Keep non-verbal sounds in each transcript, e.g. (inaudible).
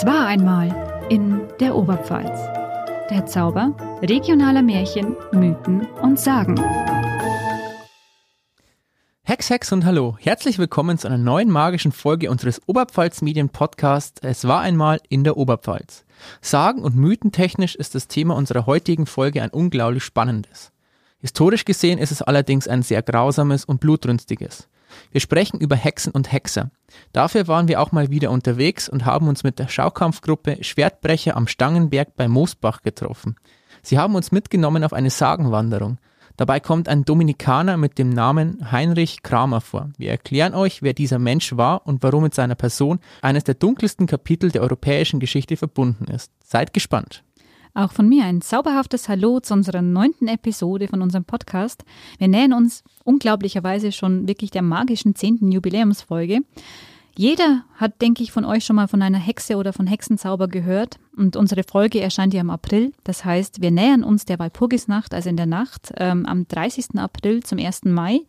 Es war einmal in der Oberpfalz. Der Zauber regionaler Märchen, Mythen und Sagen. Hex, Hex und Hallo. Herzlich willkommen zu einer neuen magischen Folge unseres Oberpfalz Medien Podcasts Es war einmal in der Oberpfalz. Sagen- und mythentechnisch ist das Thema unserer heutigen Folge ein unglaublich spannendes. Historisch gesehen ist es allerdings ein sehr grausames und blutrünstiges. Wir sprechen über Hexen und Hexer. Dafür waren wir auch mal wieder unterwegs und haben uns mit der Schaukampfgruppe Schwertbrecher am Stangenberg bei Moosbach getroffen. Sie haben uns mitgenommen auf eine Sagenwanderung. Dabei kommt ein Dominikaner mit dem Namen Heinrich Kramer vor. Wir erklären euch, wer dieser Mensch war und warum mit seiner Person eines der dunkelsten Kapitel der europäischen Geschichte verbunden ist. Seid gespannt. Auch von mir ein zauberhaftes Hallo zu unserer neunten Episode von unserem Podcast. Wir nähern uns unglaublicherweise schon wirklich der magischen zehnten Jubiläumsfolge. Jeder hat, denke ich, von euch schon mal von einer Hexe oder von Hexenzauber gehört. Und unsere Folge erscheint ja im April. Das heißt, wir nähern uns der Walpurgisnacht, also in der Nacht, ähm, am 30. April zum 1. Mai.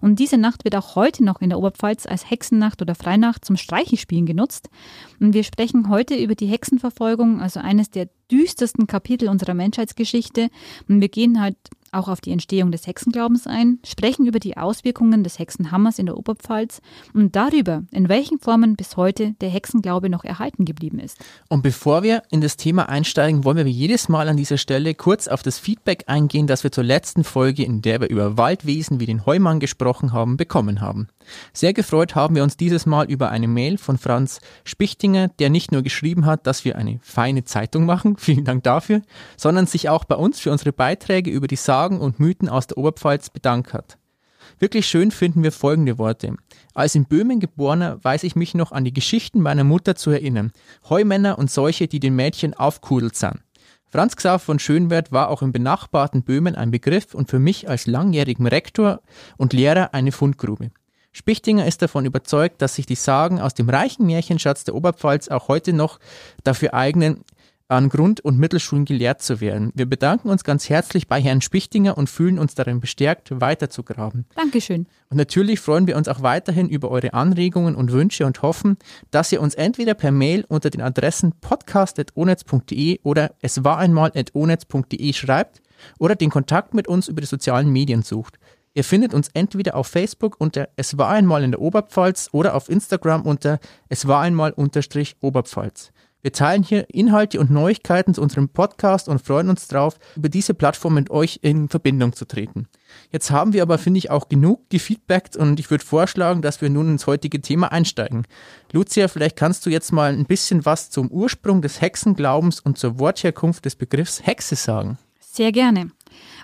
Und diese Nacht wird auch heute noch in der Oberpfalz als Hexennacht oder Freinacht zum Streichespielen genutzt. Und wir sprechen heute über die Hexenverfolgung, also eines der düstersten Kapitel unserer Menschheitsgeschichte. Und wir gehen halt auch auf die Entstehung des Hexenglaubens ein, sprechen über die Auswirkungen des Hexenhammers in der Oberpfalz und darüber, in welchen Formen bis heute der Hexenglaube noch erhalten geblieben ist. Und bevor wir in das Thema einsteigen, wollen wir wie jedes Mal an dieser Stelle kurz auf das Feedback eingehen, das wir zur letzten Folge, in der wir über Waldwesen wie den Heumann gesprochen haben, bekommen haben. Sehr gefreut haben wir uns dieses Mal über eine Mail von Franz Spichtinger, der nicht nur geschrieben hat, dass wir eine feine Zeitung machen, (laughs) vielen Dank dafür, sondern sich auch bei uns für unsere Beiträge über die Sagen und Mythen aus der Oberpfalz bedankt hat. Wirklich schön finden wir folgende Worte. Als in Böhmen geborener weiß ich mich noch an die Geschichten meiner Mutter zu erinnern. Heumänner und solche, die den Mädchen aufkudelt sind. Franz Xaver von Schönwert war auch im benachbarten Böhmen ein Begriff und für mich als langjährigen Rektor und Lehrer eine Fundgrube. Spichtinger ist davon überzeugt, dass sich die Sagen aus dem reichen Märchenschatz der Oberpfalz auch heute noch dafür eignen, an Grund- und Mittelschulen gelehrt zu werden. Wir bedanken uns ganz herzlich bei Herrn Spichtinger und fühlen uns darin bestärkt, weiterzugraben. Dankeschön. Und natürlich freuen wir uns auch weiterhin über eure Anregungen und Wünsche und hoffen, dass ihr uns entweder per Mail unter den Adressen podcast.onetz.de oder es war einmal.onetz.de schreibt oder den Kontakt mit uns über die sozialen Medien sucht. Ihr findet uns entweder auf Facebook unter Es war einmal in der Oberpfalz oder auf Instagram unter Es war einmal unterstrich Oberpfalz. Wir teilen hier Inhalte und Neuigkeiten zu unserem Podcast und freuen uns darauf, über diese Plattform mit euch in Verbindung zu treten. Jetzt haben wir aber, finde ich, auch genug gefeedbackt und ich würde vorschlagen, dass wir nun ins heutige Thema einsteigen. Lucia, vielleicht kannst du jetzt mal ein bisschen was zum Ursprung des Hexenglaubens und zur Wortherkunft des Begriffs Hexe sagen. Sehr gerne.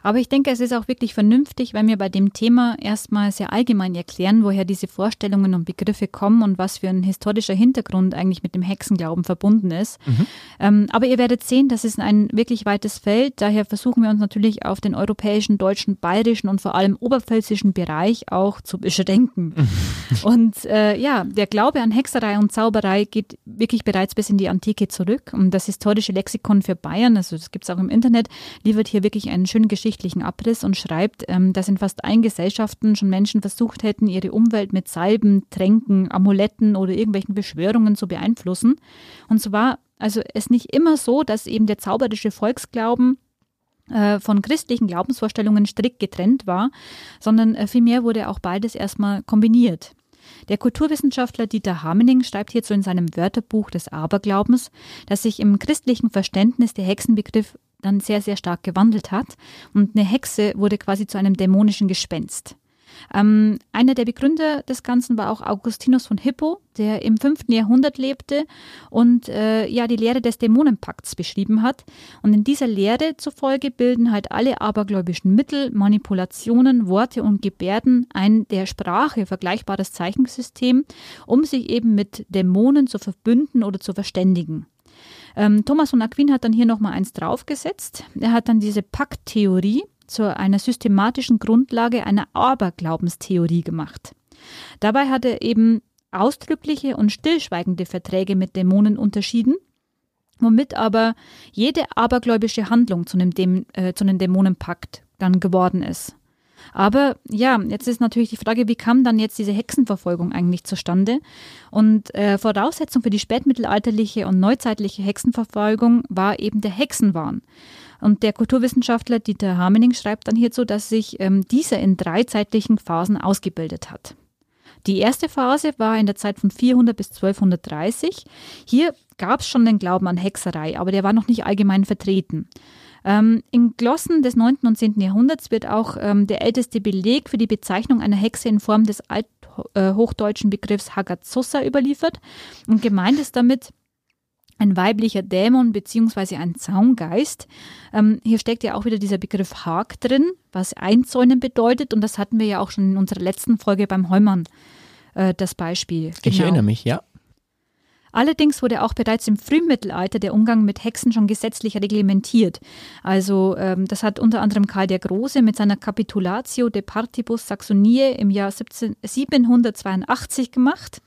Aber ich denke, es ist auch wirklich vernünftig, wenn wir bei dem Thema erstmal sehr allgemein erklären, woher diese Vorstellungen und Begriffe kommen und was für ein historischer Hintergrund eigentlich mit dem Hexenglauben verbunden ist. Mhm. Ähm, aber ihr werdet sehen, das ist ein wirklich weites Feld. Daher versuchen wir uns natürlich auf den europäischen, deutschen, bayerischen und vor allem oberpfälzischen Bereich auch zu beschränken. Mhm. und äh, ja, der Glaube an Hexerei und Zauberei geht wirklich bereits bis in die Antike zurück. Und das historische Lexikon für Bayern, also das gibt es auch im Internet, liefert hier wirklich einen schönen Geschichte geschichtlichen Abriss und schreibt, ähm, dass in fast allen Gesellschaften schon Menschen versucht hätten, ihre Umwelt mit Salben, Tränken, Amuletten oder irgendwelchen Beschwörungen zu beeinflussen. Und so war also es nicht immer so, dass eben der zauberische Volksglauben äh, von christlichen Glaubensvorstellungen strikt getrennt war, sondern äh, vielmehr wurde auch beides erstmal kombiniert. Der Kulturwissenschaftler Dieter Hamening schreibt hierzu in seinem Wörterbuch des Aberglaubens, dass sich im christlichen Verständnis der Hexenbegriff dann sehr, sehr stark gewandelt hat. Und eine Hexe wurde quasi zu einem dämonischen Gespenst. Ähm, einer der Begründer des Ganzen war auch Augustinus von Hippo, der im 5. Jahrhundert lebte und äh, ja die Lehre des Dämonenpakts beschrieben hat. Und in dieser Lehre zufolge bilden halt alle abergläubischen Mittel, Manipulationen, Worte und Gebärden ein der Sprache vergleichbares Zeichensystem, um sich eben mit Dämonen zu verbünden oder zu verständigen. Ähm, Thomas von Aquin hat dann hier nochmal eins draufgesetzt. Er hat dann diese Pakttheorie zu einer systematischen Grundlage einer Aberglaubenstheorie gemacht. Dabei hat er eben ausdrückliche und stillschweigende Verträge mit Dämonen unterschieden, womit aber jede abergläubische Handlung zu einem, Däm äh, zu einem Dämonenpakt dann geworden ist. Aber ja, jetzt ist natürlich die Frage, wie kam dann jetzt diese Hexenverfolgung eigentlich zustande? Und äh, Voraussetzung für die spätmittelalterliche und neuzeitliche Hexenverfolgung war eben der Hexenwahn. Und der Kulturwissenschaftler Dieter Hamening schreibt dann hierzu, dass sich ähm, dieser in drei zeitlichen Phasen ausgebildet hat. Die erste Phase war in der Zeit von 400 bis 1230. Hier gab es schon den Glauben an Hexerei, aber der war noch nicht allgemein vertreten. Ähm, in Glossen des 9. und 10. Jahrhunderts wird auch ähm, der älteste Beleg für die Bezeichnung einer Hexe in Form des althochdeutschen Begriffs Hagazossa überliefert. Und gemeint ist damit ein weiblicher Dämon bzw. ein Zaungeist. Ähm, hier steckt ja auch wieder dieser Begriff Hag drin, was einzäunen bedeutet. Und das hatten wir ja auch schon in unserer letzten Folge beim Heumann äh, das Beispiel. Genau. Ich erinnere mich, ja. Allerdings wurde auch bereits im Frühmittelalter der Umgang mit Hexen schon gesetzlich reglementiert. Also ähm, das hat unter anderem Karl der Große mit seiner Capitulatio de Partibus Saxoniae im Jahr 17, 782 gemacht.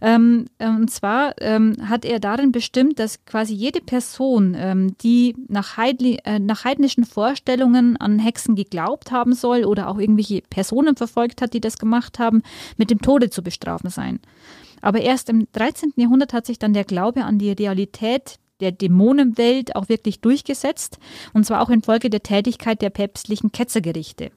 Ähm, und zwar ähm, hat er darin bestimmt, dass quasi jede Person, ähm, die nach, Heidli, äh, nach heidnischen Vorstellungen an Hexen geglaubt haben soll oder auch irgendwelche Personen verfolgt hat, die das gemacht haben, mit dem Tode zu bestrafen sein. Aber erst im 13. Jahrhundert hat sich dann der Glaube an die Realität der Dämonenwelt auch wirklich durchgesetzt, und zwar auch infolge der Tätigkeit der päpstlichen Ketzergerichte.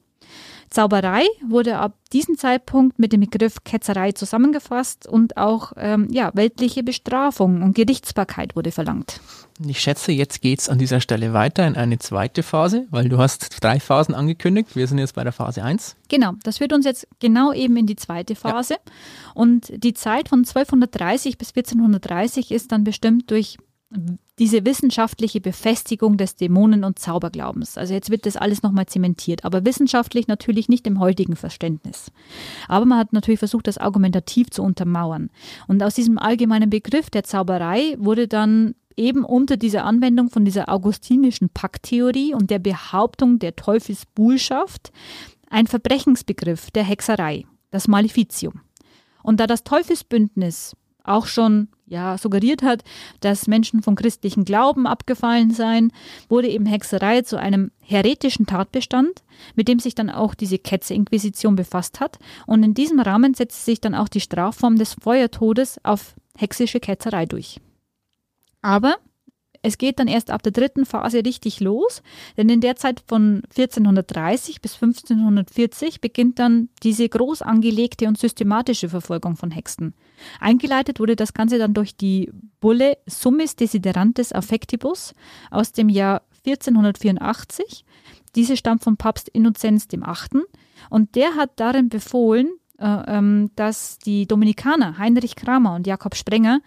Zauberei wurde ab diesem Zeitpunkt mit dem Begriff Ketzerei zusammengefasst und auch ähm, ja, weltliche Bestrafung und Gerichtsbarkeit wurde verlangt. Ich schätze, jetzt geht es an dieser Stelle weiter in eine zweite Phase, weil du hast drei Phasen angekündigt. Wir sind jetzt bei der Phase 1. Genau, das führt uns jetzt genau eben in die zweite Phase. Ja. Und die Zeit von 1230 bis 1430 ist dann bestimmt durch diese wissenschaftliche Befestigung des Dämonen- und Zauberglaubens. Also jetzt wird das alles nochmal zementiert, aber wissenschaftlich natürlich nicht im heutigen Verständnis. Aber man hat natürlich versucht, das argumentativ zu untermauern. Und aus diesem allgemeinen Begriff der Zauberei wurde dann eben unter dieser Anwendung von dieser augustinischen Pakttheorie und der Behauptung der Teufelsbuhlschaft ein Verbrechensbegriff der Hexerei, das Maleficium. Und da das Teufelsbündnis auch schon ja, suggeriert hat, dass Menschen vom christlichen Glauben abgefallen seien, wurde eben Hexerei zu einem heretischen Tatbestand, mit dem sich dann auch diese Ketze-Inquisition befasst hat. Und in diesem Rahmen setzte sich dann auch die Strafform des Feuertodes auf hexische Ketzerei durch. Aber es geht dann erst ab der dritten Phase richtig los, denn in der Zeit von 1430 bis 1540 beginnt dann diese groß angelegte und systematische Verfolgung von Hexen. Eingeleitet wurde das Ganze dann durch die Bulle Summis Desiderantes Affectibus aus dem Jahr 1484. Diese stammt vom Papst Innozenz VIII. Und der hat darin befohlen, äh, ähm, dass die Dominikaner Heinrich Kramer und Jakob Sprenger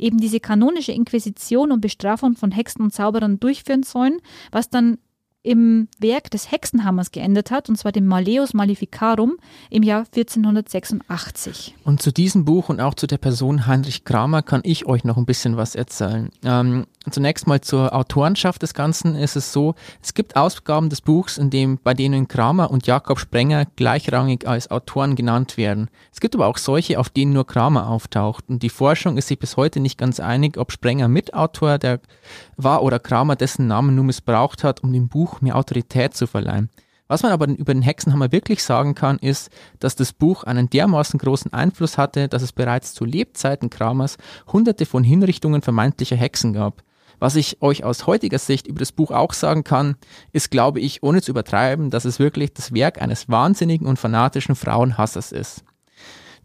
eben diese kanonische Inquisition und Bestrafung von Hexen und Zauberern durchführen sollen, was dann im Werk des Hexenhammers geändert hat, und zwar dem Maleus Maleficarum im Jahr 1486. Und zu diesem Buch und auch zu der Person Heinrich Kramer kann ich euch noch ein bisschen was erzählen. Ähm, zunächst mal zur Autorenschaft des Ganzen ist es so, es gibt Ausgaben des Buchs, in dem, bei denen Kramer und Jakob Sprenger gleichrangig als Autoren genannt werden. Es gibt aber auch solche, auf denen nur Kramer auftaucht. Und die Forschung ist sich bis heute nicht ganz einig, ob Sprenger Mitautor der war oder Kramer dessen Namen nur missbraucht hat, um dem Buch mehr Autorität zu verleihen. Was man aber über den Hexenhammer wirklich sagen kann, ist, dass das Buch einen dermaßen großen Einfluss hatte, dass es bereits zu Lebzeiten Kramers hunderte von Hinrichtungen vermeintlicher Hexen gab. Was ich euch aus heutiger Sicht über das Buch auch sagen kann, ist, glaube ich, ohne zu übertreiben, dass es wirklich das Werk eines wahnsinnigen und fanatischen Frauenhassers ist.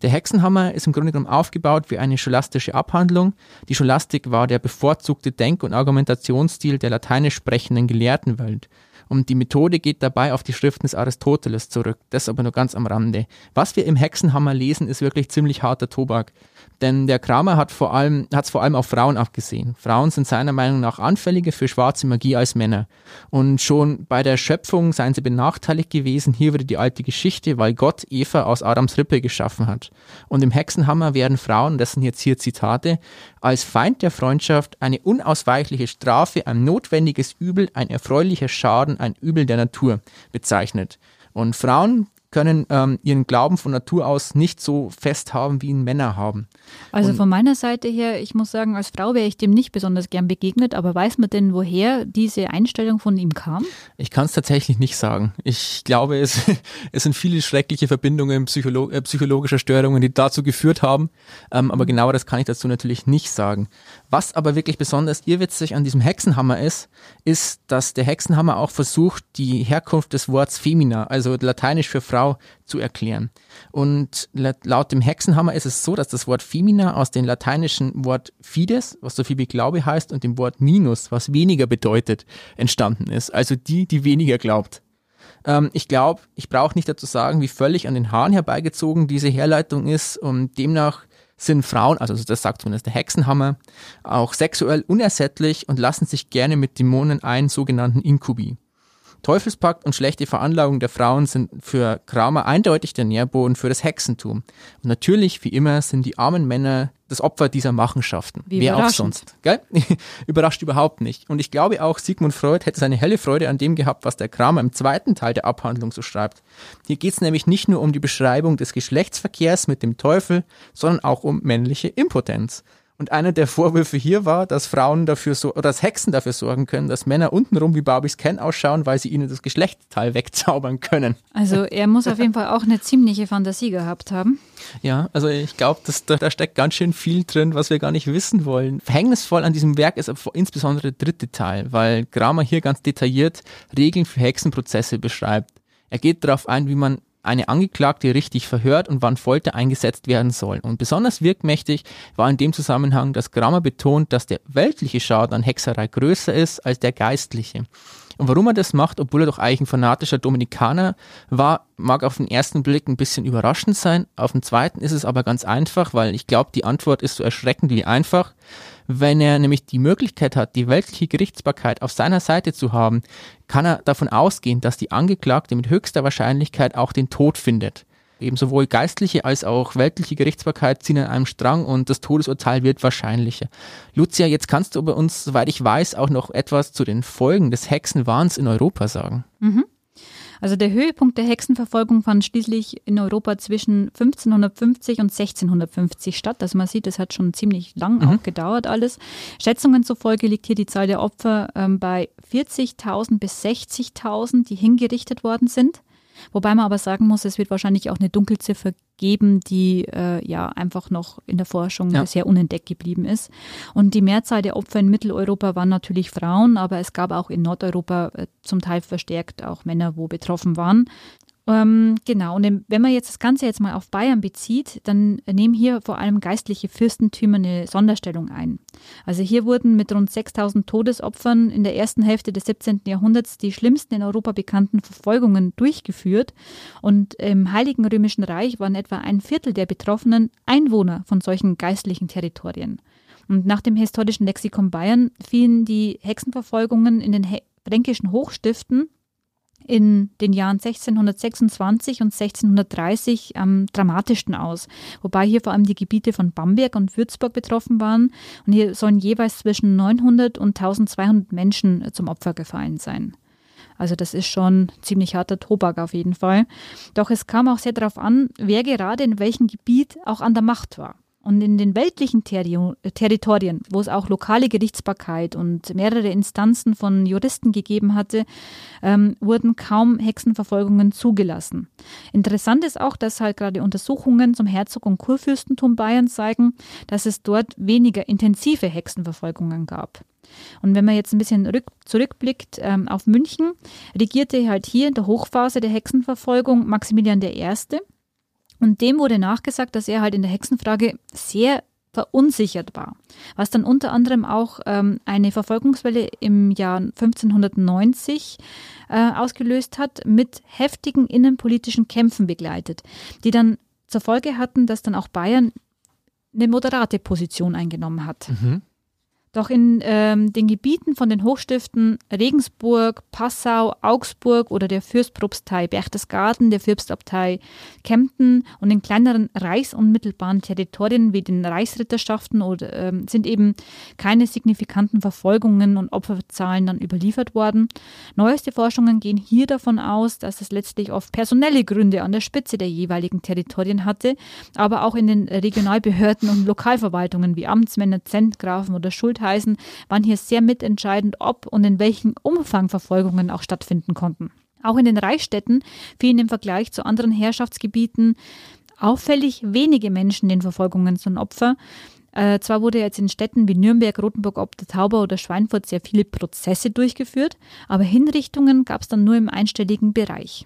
Der Hexenhammer ist im Grunde genommen aufgebaut wie eine scholastische Abhandlung. Die Scholastik war der bevorzugte Denk- und Argumentationsstil der lateinisch sprechenden Gelehrtenwelt. Und die Methode geht dabei auf die Schriften des Aristoteles zurück. Das aber nur ganz am Rande. Was wir im Hexenhammer lesen, ist wirklich ziemlich harter Tobak. Denn der Kramer hat vor allem, hat es vor allem auf Frauen abgesehen. Frauen sind seiner Meinung nach anfälliger für schwarze Magie als Männer. Und schon bei der Schöpfung seien sie benachteiligt gewesen. Hier wieder die alte Geschichte, weil Gott Eva aus Adams Rippe geschaffen hat. Und im Hexenhammer werden Frauen, das sind jetzt hier Zitate, als Feind der Freundschaft eine unausweichliche Strafe, ein notwendiges Übel, ein erfreulicher Schaden, ein Übel der Natur bezeichnet. Und Frauen können ähm, ihren Glauben von Natur aus nicht so fest haben, wie ihn Männer haben. Also Und von meiner Seite her, ich muss sagen, als Frau wäre ich dem nicht besonders gern begegnet, aber weiß man denn, woher diese Einstellung von ihm kam? Ich kann es tatsächlich nicht sagen. Ich glaube, es, (laughs) es sind viele schreckliche Verbindungen psycholo äh, psychologischer Störungen, die dazu geführt haben. Ähm, aber mhm. genauer das kann ich dazu natürlich nicht sagen. Was aber wirklich besonders irrwitzig an diesem Hexenhammer ist, ist, dass der Hexenhammer auch versucht, die Herkunft des Wortes Femina, also lateinisch für Frau, zu erklären. Und laut dem Hexenhammer ist es so, dass das Wort Femina aus dem lateinischen Wort Fides, was so viel wie Glaube heißt, und dem Wort Minus, was weniger bedeutet, entstanden ist. Also die, die weniger glaubt. Ähm, ich glaube, ich brauche nicht dazu sagen, wie völlig an den Haaren herbeigezogen diese Herleitung ist und demnach sind Frauen, also das sagt zumindest der Hexenhammer, auch sexuell unersättlich und lassen sich gerne mit Dämonen ein, sogenannten Inkubi. Teufelspakt und schlechte Veranlagung der Frauen sind für Kramer eindeutig der Nährboden für das Hexentum. Und natürlich, wie immer, sind die armen Männer das Opfer dieser Machenschaften. Wie Wer auch sonst. Gell? (laughs) Überrascht überhaupt nicht. Und ich glaube auch, Sigmund Freud hätte seine helle Freude an dem gehabt, was der Kramer im zweiten Teil der Abhandlung so schreibt. Hier geht es nämlich nicht nur um die Beschreibung des Geschlechtsverkehrs mit dem Teufel, sondern auch um männliche Impotenz. Und einer der Vorwürfe hier war, dass Frauen dafür so, oder dass Hexen dafür sorgen können, dass Männer untenrum wie Barbies Ken ausschauen, weil sie ihnen das Geschlechtsteil wegzaubern können. Also er muss auf jeden Fall auch eine ziemliche Fantasie gehabt haben. Ja, also ich glaube, da, da steckt ganz schön viel drin, was wir gar nicht wissen wollen. Verhängnisvoll an diesem Werk ist insbesondere der dritte Teil, weil Kramer hier ganz detailliert Regeln für Hexenprozesse beschreibt. Er geht darauf ein, wie man eine Angeklagte richtig verhört und wann Folter eingesetzt werden soll. Und besonders wirkmächtig war in dem Zusammenhang, dass Grammer betont, dass der weltliche Schaden an Hexerei größer ist als der geistliche. Und warum er das macht, obwohl er doch eigentlich ein fanatischer Dominikaner war, mag auf den ersten Blick ein bisschen überraschend sein. Auf den zweiten ist es aber ganz einfach, weil ich glaube, die Antwort ist so erschreckend wie einfach. Wenn er nämlich die Möglichkeit hat, die weltliche Gerichtsbarkeit auf seiner Seite zu haben, kann er davon ausgehen, dass die Angeklagte mit höchster Wahrscheinlichkeit auch den Tod findet. Eben sowohl geistliche als auch weltliche Gerichtsbarkeit ziehen an einem Strang und das Todesurteil wird wahrscheinlicher. Lucia, jetzt kannst du bei uns, soweit ich weiß, auch noch etwas zu den Folgen des Hexenwahns in Europa sagen. Mhm. Also der Höhepunkt der Hexenverfolgung fand schließlich in Europa zwischen 1550 und 1650 statt. Also man sieht, es hat schon ziemlich lang mhm. auch gedauert alles. Schätzungen zufolge liegt hier die Zahl der Opfer ähm, bei 40.000 bis 60.000, die hingerichtet worden sind. Wobei man aber sagen muss, es wird wahrscheinlich auch eine Dunkelziffer geben, die äh, ja einfach noch in der Forschung ja. bisher unentdeckt geblieben ist. Und die Mehrzahl der Opfer in Mitteleuropa waren natürlich Frauen, aber es gab auch in Nordeuropa äh, zum Teil verstärkt auch Männer, wo betroffen waren. Ähm, genau, und wenn man jetzt das Ganze jetzt mal auf Bayern bezieht, dann nehmen hier vor allem geistliche Fürstentümer eine Sonderstellung ein. Also hier wurden mit rund 6000 Todesopfern in der ersten Hälfte des 17. Jahrhunderts die schlimmsten in Europa bekannten Verfolgungen durchgeführt und im Heiligen Römischen Reich waren etwa ein Viertel der Betroffenen Einwohner von solchen geistlichen Territorien. Und nach dem historischen Lexikon Bayern fielen die Hexenverfolgungen in den fränkischen Hochstiften in den Jahren 1626 und 1630 am dramatischsten aus, wobei hier vor allem die Gebiete von Bamberg und Würzburg betroffen waren und hier sollen jeweils zwischen 900 und 1200 Menschen zum Opfer gefallen sein. Also das ist schon ziemlich harter Tobak auf jeden Fall. Doch es kam auch sehr darauf an, wer gerade in welchem Gebiet auch an der Macht war. Und in den weltlichen Territorien, wo es auch lokale Gerichtsbarkeit und mehrere Instanzen von Juristen gegeben hatte, ähm, wurden kaum Hexenverfolgungen zugelassen. Interessant ist auch, dass halt gerade Untersuchungen zum Herzog- und Kurfürstentum Bayern zeigen, dass es dort weniger intensive Hexenverfolgungen gab. Und wenn man jetzt ein bisschen rück, zurückblickt ähm, auf München, regierte halt hier in der Hochphase der Hexenverfolgung Maximilian I., und dem wurde nachgesagt, dass er halt in der Hexenfrage sehr verunsichert war, was dann unter anderem auch ähm, eine Verfolgungswelle im Jahr 1590 äh, ausgelöst hat, mit heftigen innenpolitischen Kämpfen begleitet, die dann zur Folge hatten, dass dann auch Bayern eine moderate Position eingenommen hat. Mhm. Doch in ähm, den Gebieten von den Hochstiften Regensburg, Passau, Augsburg oder der Fürstpropstei Berchtesgaden, der Fürstabtei Kempten und in kleineren reichs- und mittelbaren Territorien wie den Reichsritterschaften oder, ähm, sind eben keine signifikanten Verfolgungen und Opferzahlen dann überliefert worden. Neueste Forschungen gehen hier davon aus, dass es letztlich oft personelle Gründe an der Spitze der jeweiligen Territorien hatte, aber auch in den Regionalbehörden und Lokalverwaltungen wie Amtsmänner, Zentgrafen oder Schultheißen heißen, waren hier sehr mitentscheidend, ob und in welchem Umfang Verfolgungen auch stattfinden konnten. Auch in den Reichsstädten fielen im Vergleich zu anderen Herrschaftsgebieten auffällig wenige Menschen den Verfolgungen zum Opfer. Äh, zwar wurde jetzt in Städten wie Nürnberg, Rothenburg ob oder Schweinfurt sehr viele Prozesse durchgeführt, aber Hinrichtungen gab es dann nur im einstelligen Bereich.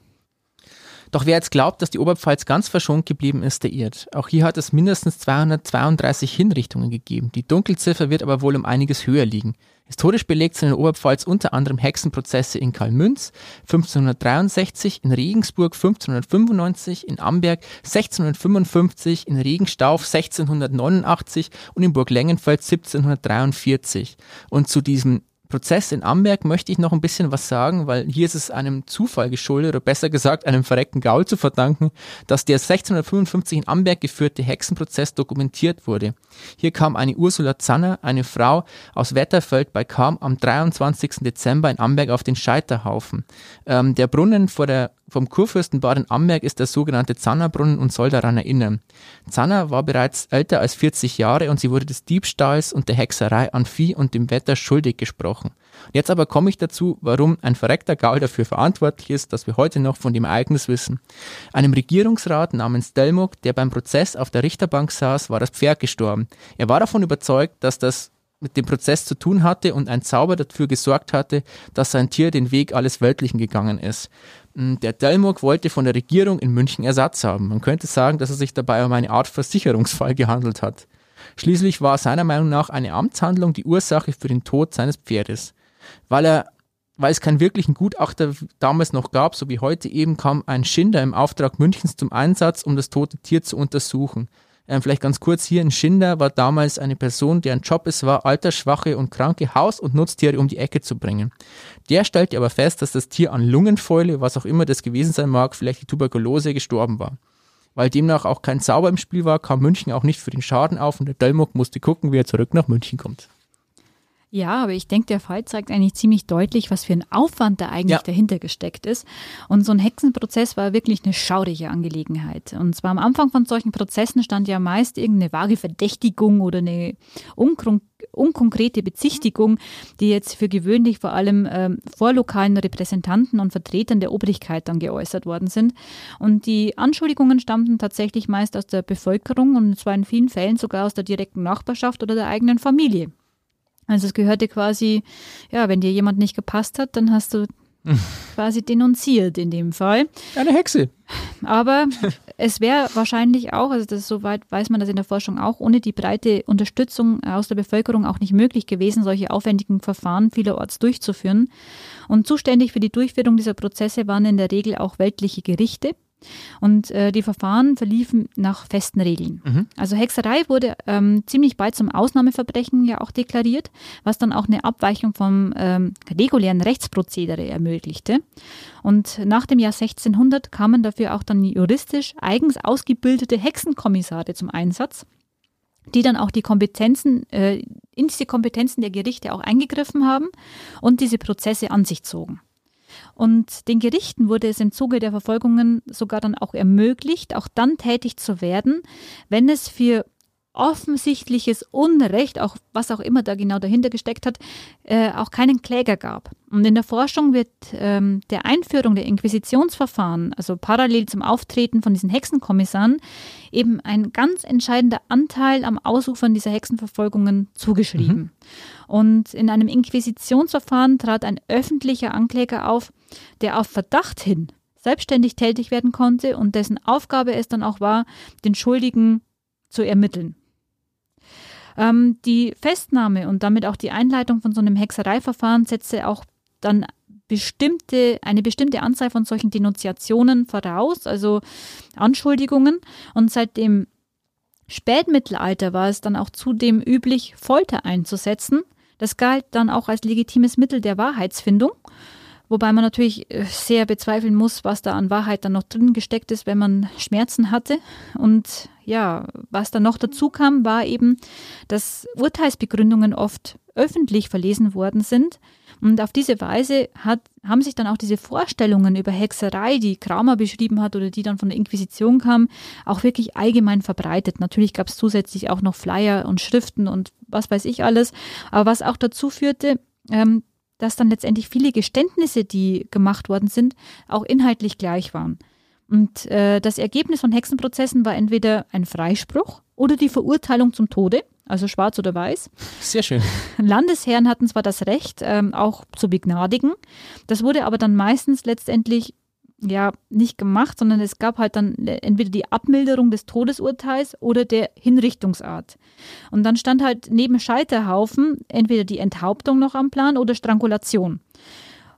Doch wer jetzt glaubt, dass die Oberpfalz ganz verschont geblieben ist, der irrt. Auch hier hat es mindestens 232 Hinrichtungen gegeben. Die Dunkelziffer wird aber wohl um einiges höher liegen. Historisch belegt sind in der Oberpfalz unter anderem Hexenprozesse in Karlmünz 1563, in Regensburg 1595, in Amberg 1655, in Regenstauf 1689 und in Burg Lengenfeld 1743. Und zu diesem Prozess in Amberg möchte ich noch ein bisschen was sagen, weil hier ist es einem Zufall geschuldet, oder besser gesagt einem verreckten Gaul zu verdanken, dass der 1655 in Amberg geführte Hexenprozess dokumentiert wurde. Hier kam eine Ursula Zanner, eine Frau aus Wetterfeld bei Kam, am 23. Dezember in Amberg auf den Scheiterhaufen. Ähm, der Brunnen vor der vom Kurfürstenbad in Amberg ist der sogenannte Zannerbrunnen und soll daran erinnern. Zanner war bereits älter als 40 Jahre und sie wurde des Diebstahls und der Hexerei an Vieh und dem Wetter schuldig gesprochen. Jetzt aber komme ich dazu, warum ein verreckter Gaul dafür verantwortlich ist, dass wir heute noch von dem Ereignis wissen. Einem Regierungsrat namens Delmuk, der beim Prozess auf der Richterbank saß, war das Pferd gestorben. Er war davon überzeugt, dass das mit dem Prozess zu tun hatte und ein Zauber dafür gesorgt hatte, dass sein Tier den Weg alles Weltlichen gegangen ist. Der Delmog wollte von der Regierung in München Ersatz haben. Man könnte sagen, dass es sich dabei um eine Art Versicherungsfall gehandelt hat. Schließlich war seiner Meinung nach eine Amtshandlung die Ursache für den Tod seines Pferdes. Weil er weil es keinen wirklichen Gutachter damals noch gab, so wie heute eben, kam ein Schinder im Auftrag Münchens zum Einsatz, um das tote Tier zu untersuchen. Ähm, vielleicht ganz kurz hier, ein Schinder war damals eine Person, deren Job es war, altersschwache und kranke Haus- und Nutztiere um die Ecke zu bringen. Der stellte aber fest, dass das Tier an Lungenfäule, was auch immer das gewesen sein mag, vielleicht die Tuberkulose gestorben war. Weil demnach auch kein Zauber im Spiel war, kam München auch nicht für den Schaden auf und der Dölmuck musste gucken, wie er zurück nach München kommt. Ja, aber ich denke, der Fall zeigt eigentlich ziemlich deutlich, was für ein Aufwand da eigentlich ja. dahinter gesteckt ist. Und so ein Hexenprozess war wirklich eine schaurige Angelegenheit. Und zwar am Anfang von solchen Prozessen stand ja meist irgendeine vage Verdächtigung oder eine unkonkrete Bezichtigung, die jetzt für gewöhnlich vor allem ähm, vor lokalen Repräsentanten und Vertretern der Obrigkeit dann geäußert worden sind. Und die Anschuldigungen stammten tatsächlich meist aus der Bevölkerung und zwar in vielen Fällen sogar aus der direkten Nachbarschaft oder der eigenen Familie. Also es gehörte quasi, ja, wenn dir jemand nicht gepasst hat, dann hast du (laughs) quasi denunziert in dem Fall. Eine Hexe. Aber es wäre wahrscheinlich auch, also das soweit weiß man das in der Forschung auch, ohne die breite Unterstützung aus der Bevölkerung auch nicht möglich gewesen, solche aufwendigen Verfahren vielerorts durchzuführen. Und zuständig für die Durchführung dieser Prozesse waren in der Regel auch weltliche Gerichte. Und äh, die Verfahren verliefen nach festen Regeln. Mhm. Also Hexerei wurde ähm, ziemlich bald zum Ausnahmeverbrechen ja auch deklariert, was dann auch eine Abweichung vom ähm, regulären Rechtsprozedere ermöglichte. Und nach dem Jahr 1600 kamen dafür auch dann juristisch eigens ausgebildete Hexenkommissare zum Einsatz die dann auch die Kompetenzen, äh, in diese Kompetenzen der Gerichte auch eingegriffen haben und diese Prozesse an sich zogen. Und den Gerichten wurde es im Zuge der Verfolgungen sogar dann auch ermöglicht, auch dann tätig zu werden, wenn es für offensichtliches Unrecht, auch was auch immer da genau dahinter gesteckt hat, äh, auch keinen Kläger gab. Und in der Forschung wird ähm, der Einführung der Inquisitionsverfahren, also parallel zum Auftreten von diesen Hexenkommissaren, eben ein ganz entscheidender Anteil am Ausufern dieser Hexenverfolgungen zugeschrieben. Mhm. Und in einem Inquisitionsverfahren trat ein öffentlicher Ankläger auf, der auf Verdacht hin selbstständig tätig werden konnte und dessen Aufgabe es dann auch war, den Schuldigen zu ermitteln. Ähm, die Festnahme und damit auch die Einleitung von so einem Hexereiverfahren setzte auch dann bestimmte, eine bestimmte Anzahl von solchen Denunziationen voraus, also Anschuldigungen. Und seit dem Spätmittelalter war es dann auch zudem üblich, Folter einzusetzen Das galt dann auch als legitimes Mittel der Wahrheitsfindung. Wobei man natürlich äh, sehr bezweifeln muss, was da an Wahrheit dann noch drin gesteckt ist, wenn man Schmerzen hatte. Und ja, was dann noch dazu kam, war eben, dass Urteilsbegründungen oft öffentlich verlesen worden sind. Und auf diese Weise hat, haben sich dann auch diese Vorstellungen über Hexerei, die Kramer beschrieben hat oder die dann von der Inquisition kam, auch wirklich allgemein verbreitet. Natürlich gab es zusätzlich auch noch Flyer und Schriften und was weiß ich alles. Aber was auch dazu führte, ähm, dass dann letztendlich viele Geständnisse, die gemacht worden sind, auch inhaltlich gleich waren. Und äh, das Ergebnis von Hexenprozessen war entweder ein Freispruch oder die Verurteilung zum Tode, also schwarz oder weiß. Sehr schön. Landesherren hatten zwar das Recht, ähm, auch zu begnadigen, das wurde aber dann meistens letztendlich ja nicht gemacht, sondern es gab halt dann entweder die Abmilderung des Todesurteils oder der Hinrichtungsart. Und dann stand halt neben Scheiterhaufen entweder die Enthauptung noch am Plan oder Strangulation.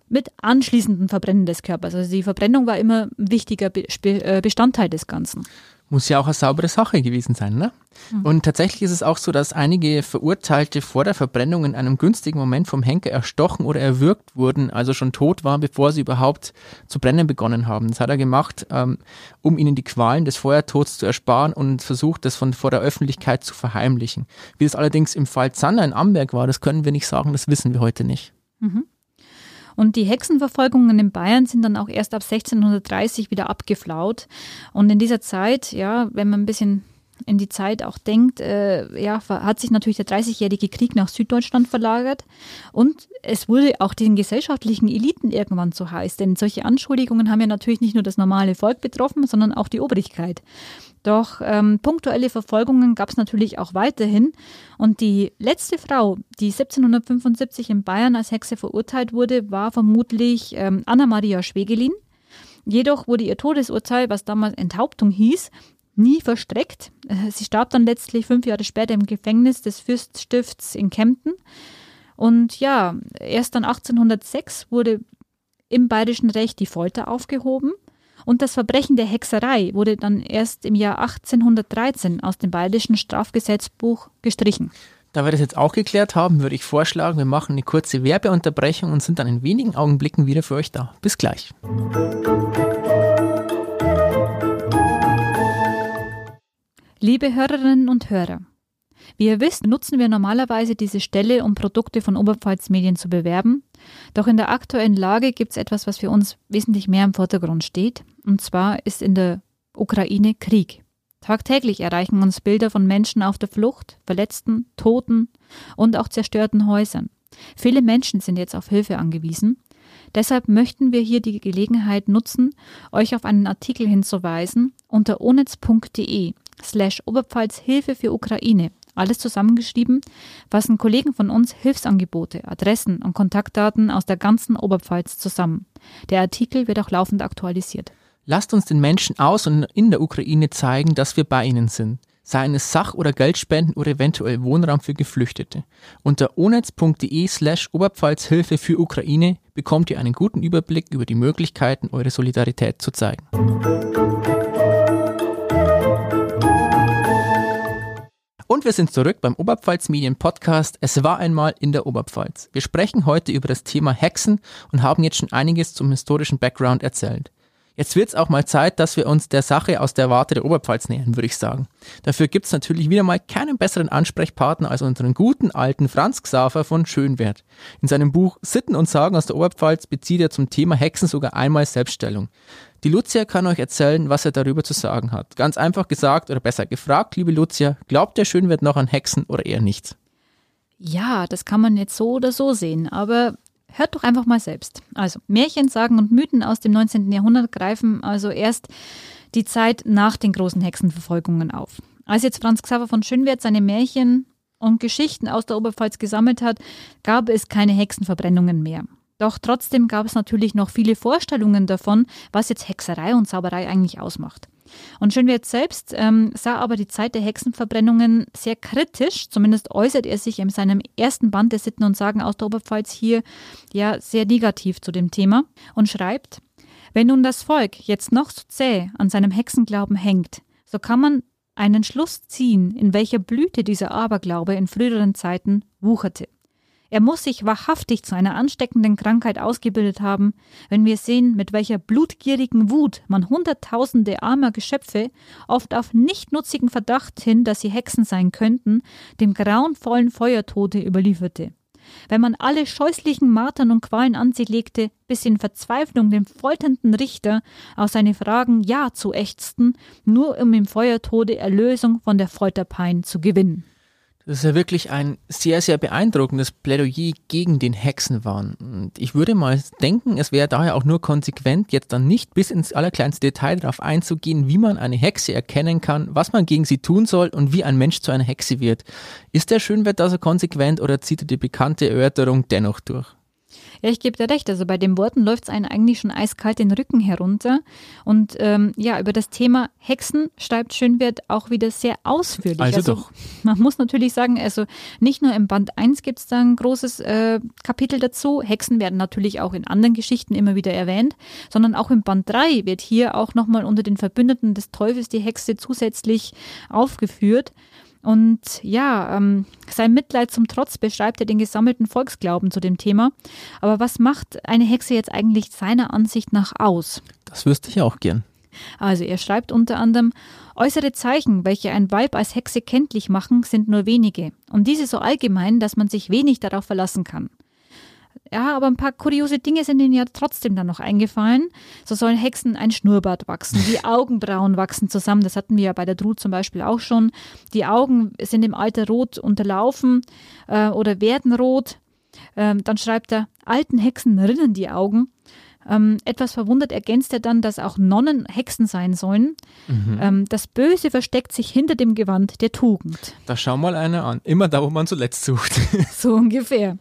Mit anschließendem Verbrennen des Körpers. Also die Verbrennung war immer ein wichtiger äh, Bestandteil des Ganzen muss ja auch eine saubere Sache gewesen sein. Ne? Mhm. Und tatsächlich ist es auch so, dass einige Verurteilte vor der Verbrennung in einem günstigen Moment vom Henker erstochen oder erwürgt wurden, also schon tot waren, bevor sie überhaupt zu brennen begonnen haben. Das hat er gemacht, ähm, um ihnen die Qualen des Feuertods zu ersparen und versucht, das von vor der Öffentlichkeit zu verheimlichen. Wie es allerdings im Fall Zander in Amberg war, das können wir nicht sagen, das wissen wir heute nicht. Mhm. Und die Hexenverfolgungen in Bayern sind dann auch erst ab 1630 wieder abgeflaut. Und in dieser Zeit, ja, wenn man ein bisschen in die Zeit auch denkt, äh, ja, hat sich natürlich der Dreißigjährige Krieg nach Süddeutschland verlagert und es wurde auch den gesellschaftlichen Eliten irgendwann zu heiß, denn solche Anschuldigungen haben ja natürlich nicht nur das normale Volk betroffen, sondern auch die Obrigkeit. Doch ähm, punktuelle Verfolgungen gab es natürlich auch weiterhin. Und die letzte Frau, die 1775 in Bayern als Hexe verurteilt wurde, war vermutlich ähm, Anna-Maria Schwegelin. Jedoch wurde ihr Todesurteil, was damals Enthauptung hieß, nie verstreckt. Äh, sie starb dann letztlich fünf Jahre später im Gefängnis des Fürststifts in Kempten. Und ja, erst dann 1806 wurde im bayerischen Recht die Folter aufgehoben. Und das Verbrechen der Hexerei wurde dann erst im Jahr 1813 aus dem bayerischen Strafgesetzbuch gestrichen. Da wir das jetzt auch geklärt haben, würde ich vorschlagen, wir machen eine kurze Werbeunterbrechung und sind dann in wenigen Augenblicken wieder für euch da. Bis gleich. Liebe Hörerinnen und Hörer, wie ihr wisst, nutzen wir normalerweise diese Stelle, um Produkte von Oberpfalz Medien zu bewerben. Doch in der aktuellen Lage gibt es etwas, was für uns wesentlich mehr im Vordergrund steht. Und zwar ist in der Ukraine Krieg. Tagtäglich erreichen uns Bilder von Menschen auf der Flucht, Verletzten, Toten und auch zerstörten Häusern. Viele Menschen sind jetzt auf Hilfe angewiesen. Deshalb möchten wir hier die Gelegenheit nutzen, euch auf einen Artikel hinzuweisen unter onetz.de slash Oberpfalz Hilfe für Ukraine alles zusammengeschrieben, fassen Kollegen von uns Hilfsangebote, Adressen und Kontaktdaten aus der ganzen Oberpfalz zusammen. Der Artikel wird auch laufend aktualisiert. Lasst uns den Menschen aus und in der Ukraine zeigen, dass wir bei ihnen sind. Seien es Sach- oder Geldspenden oder eventuell Wohnraum für Geflüchtete. Unter onetz.de slash Oberpfalzhilfe für Ukraine bekommt ihr einen guten Überblick über die Möglichkeiten, eure Solidarität zu zeigen. Und wir sind zurück beim Oberpfalz Medien Podcast. Es war einmal in der Oberpfalz. Wir sprechen heute über das Thema Hexen und haben jetzt schon einiges zum historischen Background erzählt. Jetzt wird es auch mal Zeit, dass wir uns der Sache aus der Warte der Oberpfalz nähern, würde ich sagen. Dafür gibt es natürlich wieder mal keinen besseren Ansprechpartner als unseren guten alten Franz Xaver von Schönwert. In seinem Buch Sitten und Sagen aus der Oberpfalz bezieht er zum Thema Hexen sogar einmal Selbststellung. Die Lucia kann euch erzählen, was er darüber zu sagen hat. Ganz einfach gesagt oder besser gefragt, liebe Lucia, glaubt der Schönwert noch an Hexen oder eher nicht? Ja, das kann man jetzt so oder so sehen, aber Hört doch einfach mal selbst. Also Märchen, Sagen und Mythen aus dem 19. Jahrhundert greifen also erst die Zeit nach den großen Hexenverfolgungen auf. Als jetzt Franz Xaver von Schönwert seine Märchen und Geschichten aus der Oberpfalz gesammelt hat, gab es keine Hexenverbrennungen mehr. Doch trotzdem gab es natürlich noch viele Vorstellungen davon, was jetzt Hexerei und Zauberei eigentlich ausmacht. Und Schönwert selbst ähm, sah aber die Zeit der Hexenverbrennungen sehr kritisch, zumindest äußert er sich in seinem ersten Band der Sitten und Sagen aus der Oberpfalz hier ja sehr negativ zu dem Thema und schreibt, wenn nun das Volk jetzt noch so zäh an seinem Hexenglauben hängt, so kann man einen Schluss ziehen, in welcher Blüte dieser Aberglaube in früheren Zeiten wucherte. Er muss sich wahrhaftig zu einer ansteckenden Krankheit ausgebildet haben, wenn wir sehen, mit welcher blutgierigen Wut man Hunderttausende armer Geschöpfe, oft auf nichtnutzigen Verdacht hin, dass sie Hexen sein könnten, dem grauenvollen Feuertode überlieferte. Wenn man alle scheußlichen Martern und Qualen an sie legte, bis in Verzweiflung dem folternden Richter aus seine Fragen Ja zu ächzten, nur um im Feuertode Erlösung von der Folterpein zu gewinnen. Das ist ja wirklich ein sehr, sehr beeindruckendes Plädoyer gegen den Hexenwahn. Und ich würde mal denken, es wäre daher auch nur konsequent, jetzt dann nicht bis ins allerkleinste Detail darauf einzugehen, wie man eine Hexe erkennen kann, was man gegen sie tun soll und wie ein Mensch zu einer Hexe wird. Ist der Schönwert da so konsequent oder zieht er die bekannte Erörterung dennoch durch? Ja, ich gebe dir recht. Also bei den Worten läuft es einen eigentlich schon eiskalt den Rücken herunter. Und ähm, ja, über das Thema Hexen schreibt Schönwert auch wieder sehr ausführlich. Also, also doch. Man muss natürlich sagen, also nicht nur im Band 1 gibt es da ein großes äh, Kapitel dazu. Hexen werden natürlich auch in anderen Geschichten immer wieder erwähnt, sondern auch im Band 3 wird hier auch nochmal unter den Verbündeten des Teufels die Hexe zusätzlich aufgeführt. Und ja, ähm, sein Mitleid zum Trotz beschreibt er den gesammelten Volksglauben zu dem Thema. Aber was macht eine Hexe jetzt eigentlich seiner Ansicht nach aus? Das wüsste ich auch gern. Also er schreibt unter anderem, äußere Zeichen, welche ein Weib als Hexe kenntlich machen, sind nur wenige, und diese so allgemein, dass man sich wenig darauf verlassen kann. Ja, aber ein paar kuriose Dinge sind ihnen ja trotzdem dann noch eingefallen. So sollen Hexen ein Schnurrbart wachsen, die (laughs) Augenbrauen wachsen zusammen. Das hatten wir ja bei der Drut zum Beispiel auch schon. Die Augen sind im Alter rot unterlaufen äh, oder werden rot. Ähm, dann schreibt er, alten Hexen rinnen die Augen. Ähm, etwas verwundert ergänzt er dann, dass auch Nonnen Hexen sein sollen. Mhm. Ähm, das Böse versteckt sich hinter dem Gewand der Tugend. Da schau mal einer an. Immer da, wo man zuletzt sucht. (laughs) so ungefähr.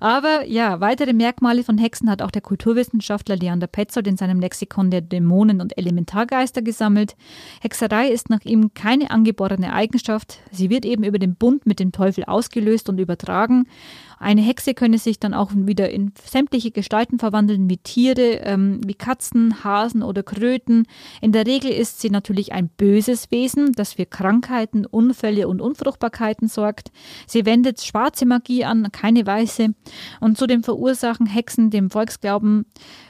Aber ja, weitere Merkmale von Hexen hat auch der Kulturwissenschaftler Leander Petzold in seinem Lexikon der Dämonen und Elementargeister gesammelt. Hexerei ist nach ihm keine angeborene Eigenschaft. Sie wird eben über den Bund mit dem Teufel ausgelöst und übertragen. Eine Hexe könne sich dann auch wieder in sämtliche Gestalten verwandeln, wie Tiere, ähm, wie Katzen, Hasen oder Kröten. In der Regel ist sie natürlich ein böses Wesen, das für Krankheiten, Unfälle und Unfruchtbarkeiten sorgt. Sie wendet schwarze Magie an, keine weiße. Und zudem verursachen Hexen dem Volksglauben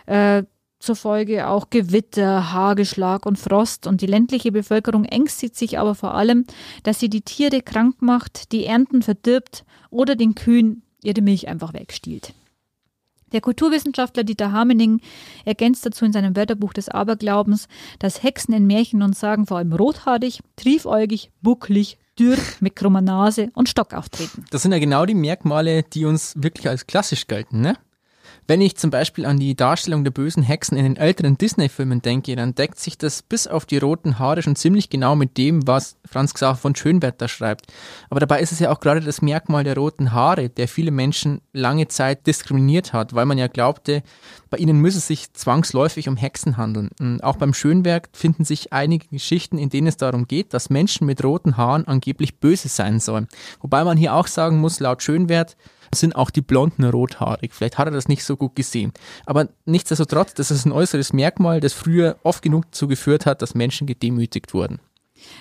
äh, zur Folge auch Gewitter, Hagelschlag und Frost. Und die ländliche Bevölkerung ängstigt sich aber vor allem, dass sie die Tiere krank macht, die Ernten verdirbt oder den Kühen ihre Milch einfach wegstiehlt. Der Kulturwissenschaftler Dieter Hamening ergänzt dazu in seinem Wörterbuch des Aberglaubens, dass Hexen in Märchen und Sagen vor allem rothaarig, triefäugig, bucklig, dürr, mit krummer Nase und Stock auftreten. Das sind ja genau die Merkmale, die uns wirklich als klassisch gelten, ne? Wenn ich zum Beispiel an die Darstellung der bösen Hexen in den älteren Disney-Filmen denke, dann deckt sich das bis auf die roten Haare schon ziemlich genau mit dem, was Franz Xaver von Schönberg da schreibt. Aber dabei ist es ja auch gerade das Merkmal der roten Haare, der viele Menschen lange Zeit diskriminiert hat, weil man ja glaubte, bei ihnen müsse es sich zwangsläufig um Hexen handeln. Und auch beim Schönberg finden sich einige Geschichten, in denen es darum geht, dass Menschen mit roten Haaren angeblich böse sein sollen. Wobei man hier auch sagen muss, laut Schönwert, sind auch die Blonden rothaarig. Vielleicht hat er das nicht so gut gesehen. Aber nichtsdestotrotz, das ist ein äußeres Merkmal, das früher oft genug dazu geführt hat, dass Menschen gedemütigt wurden.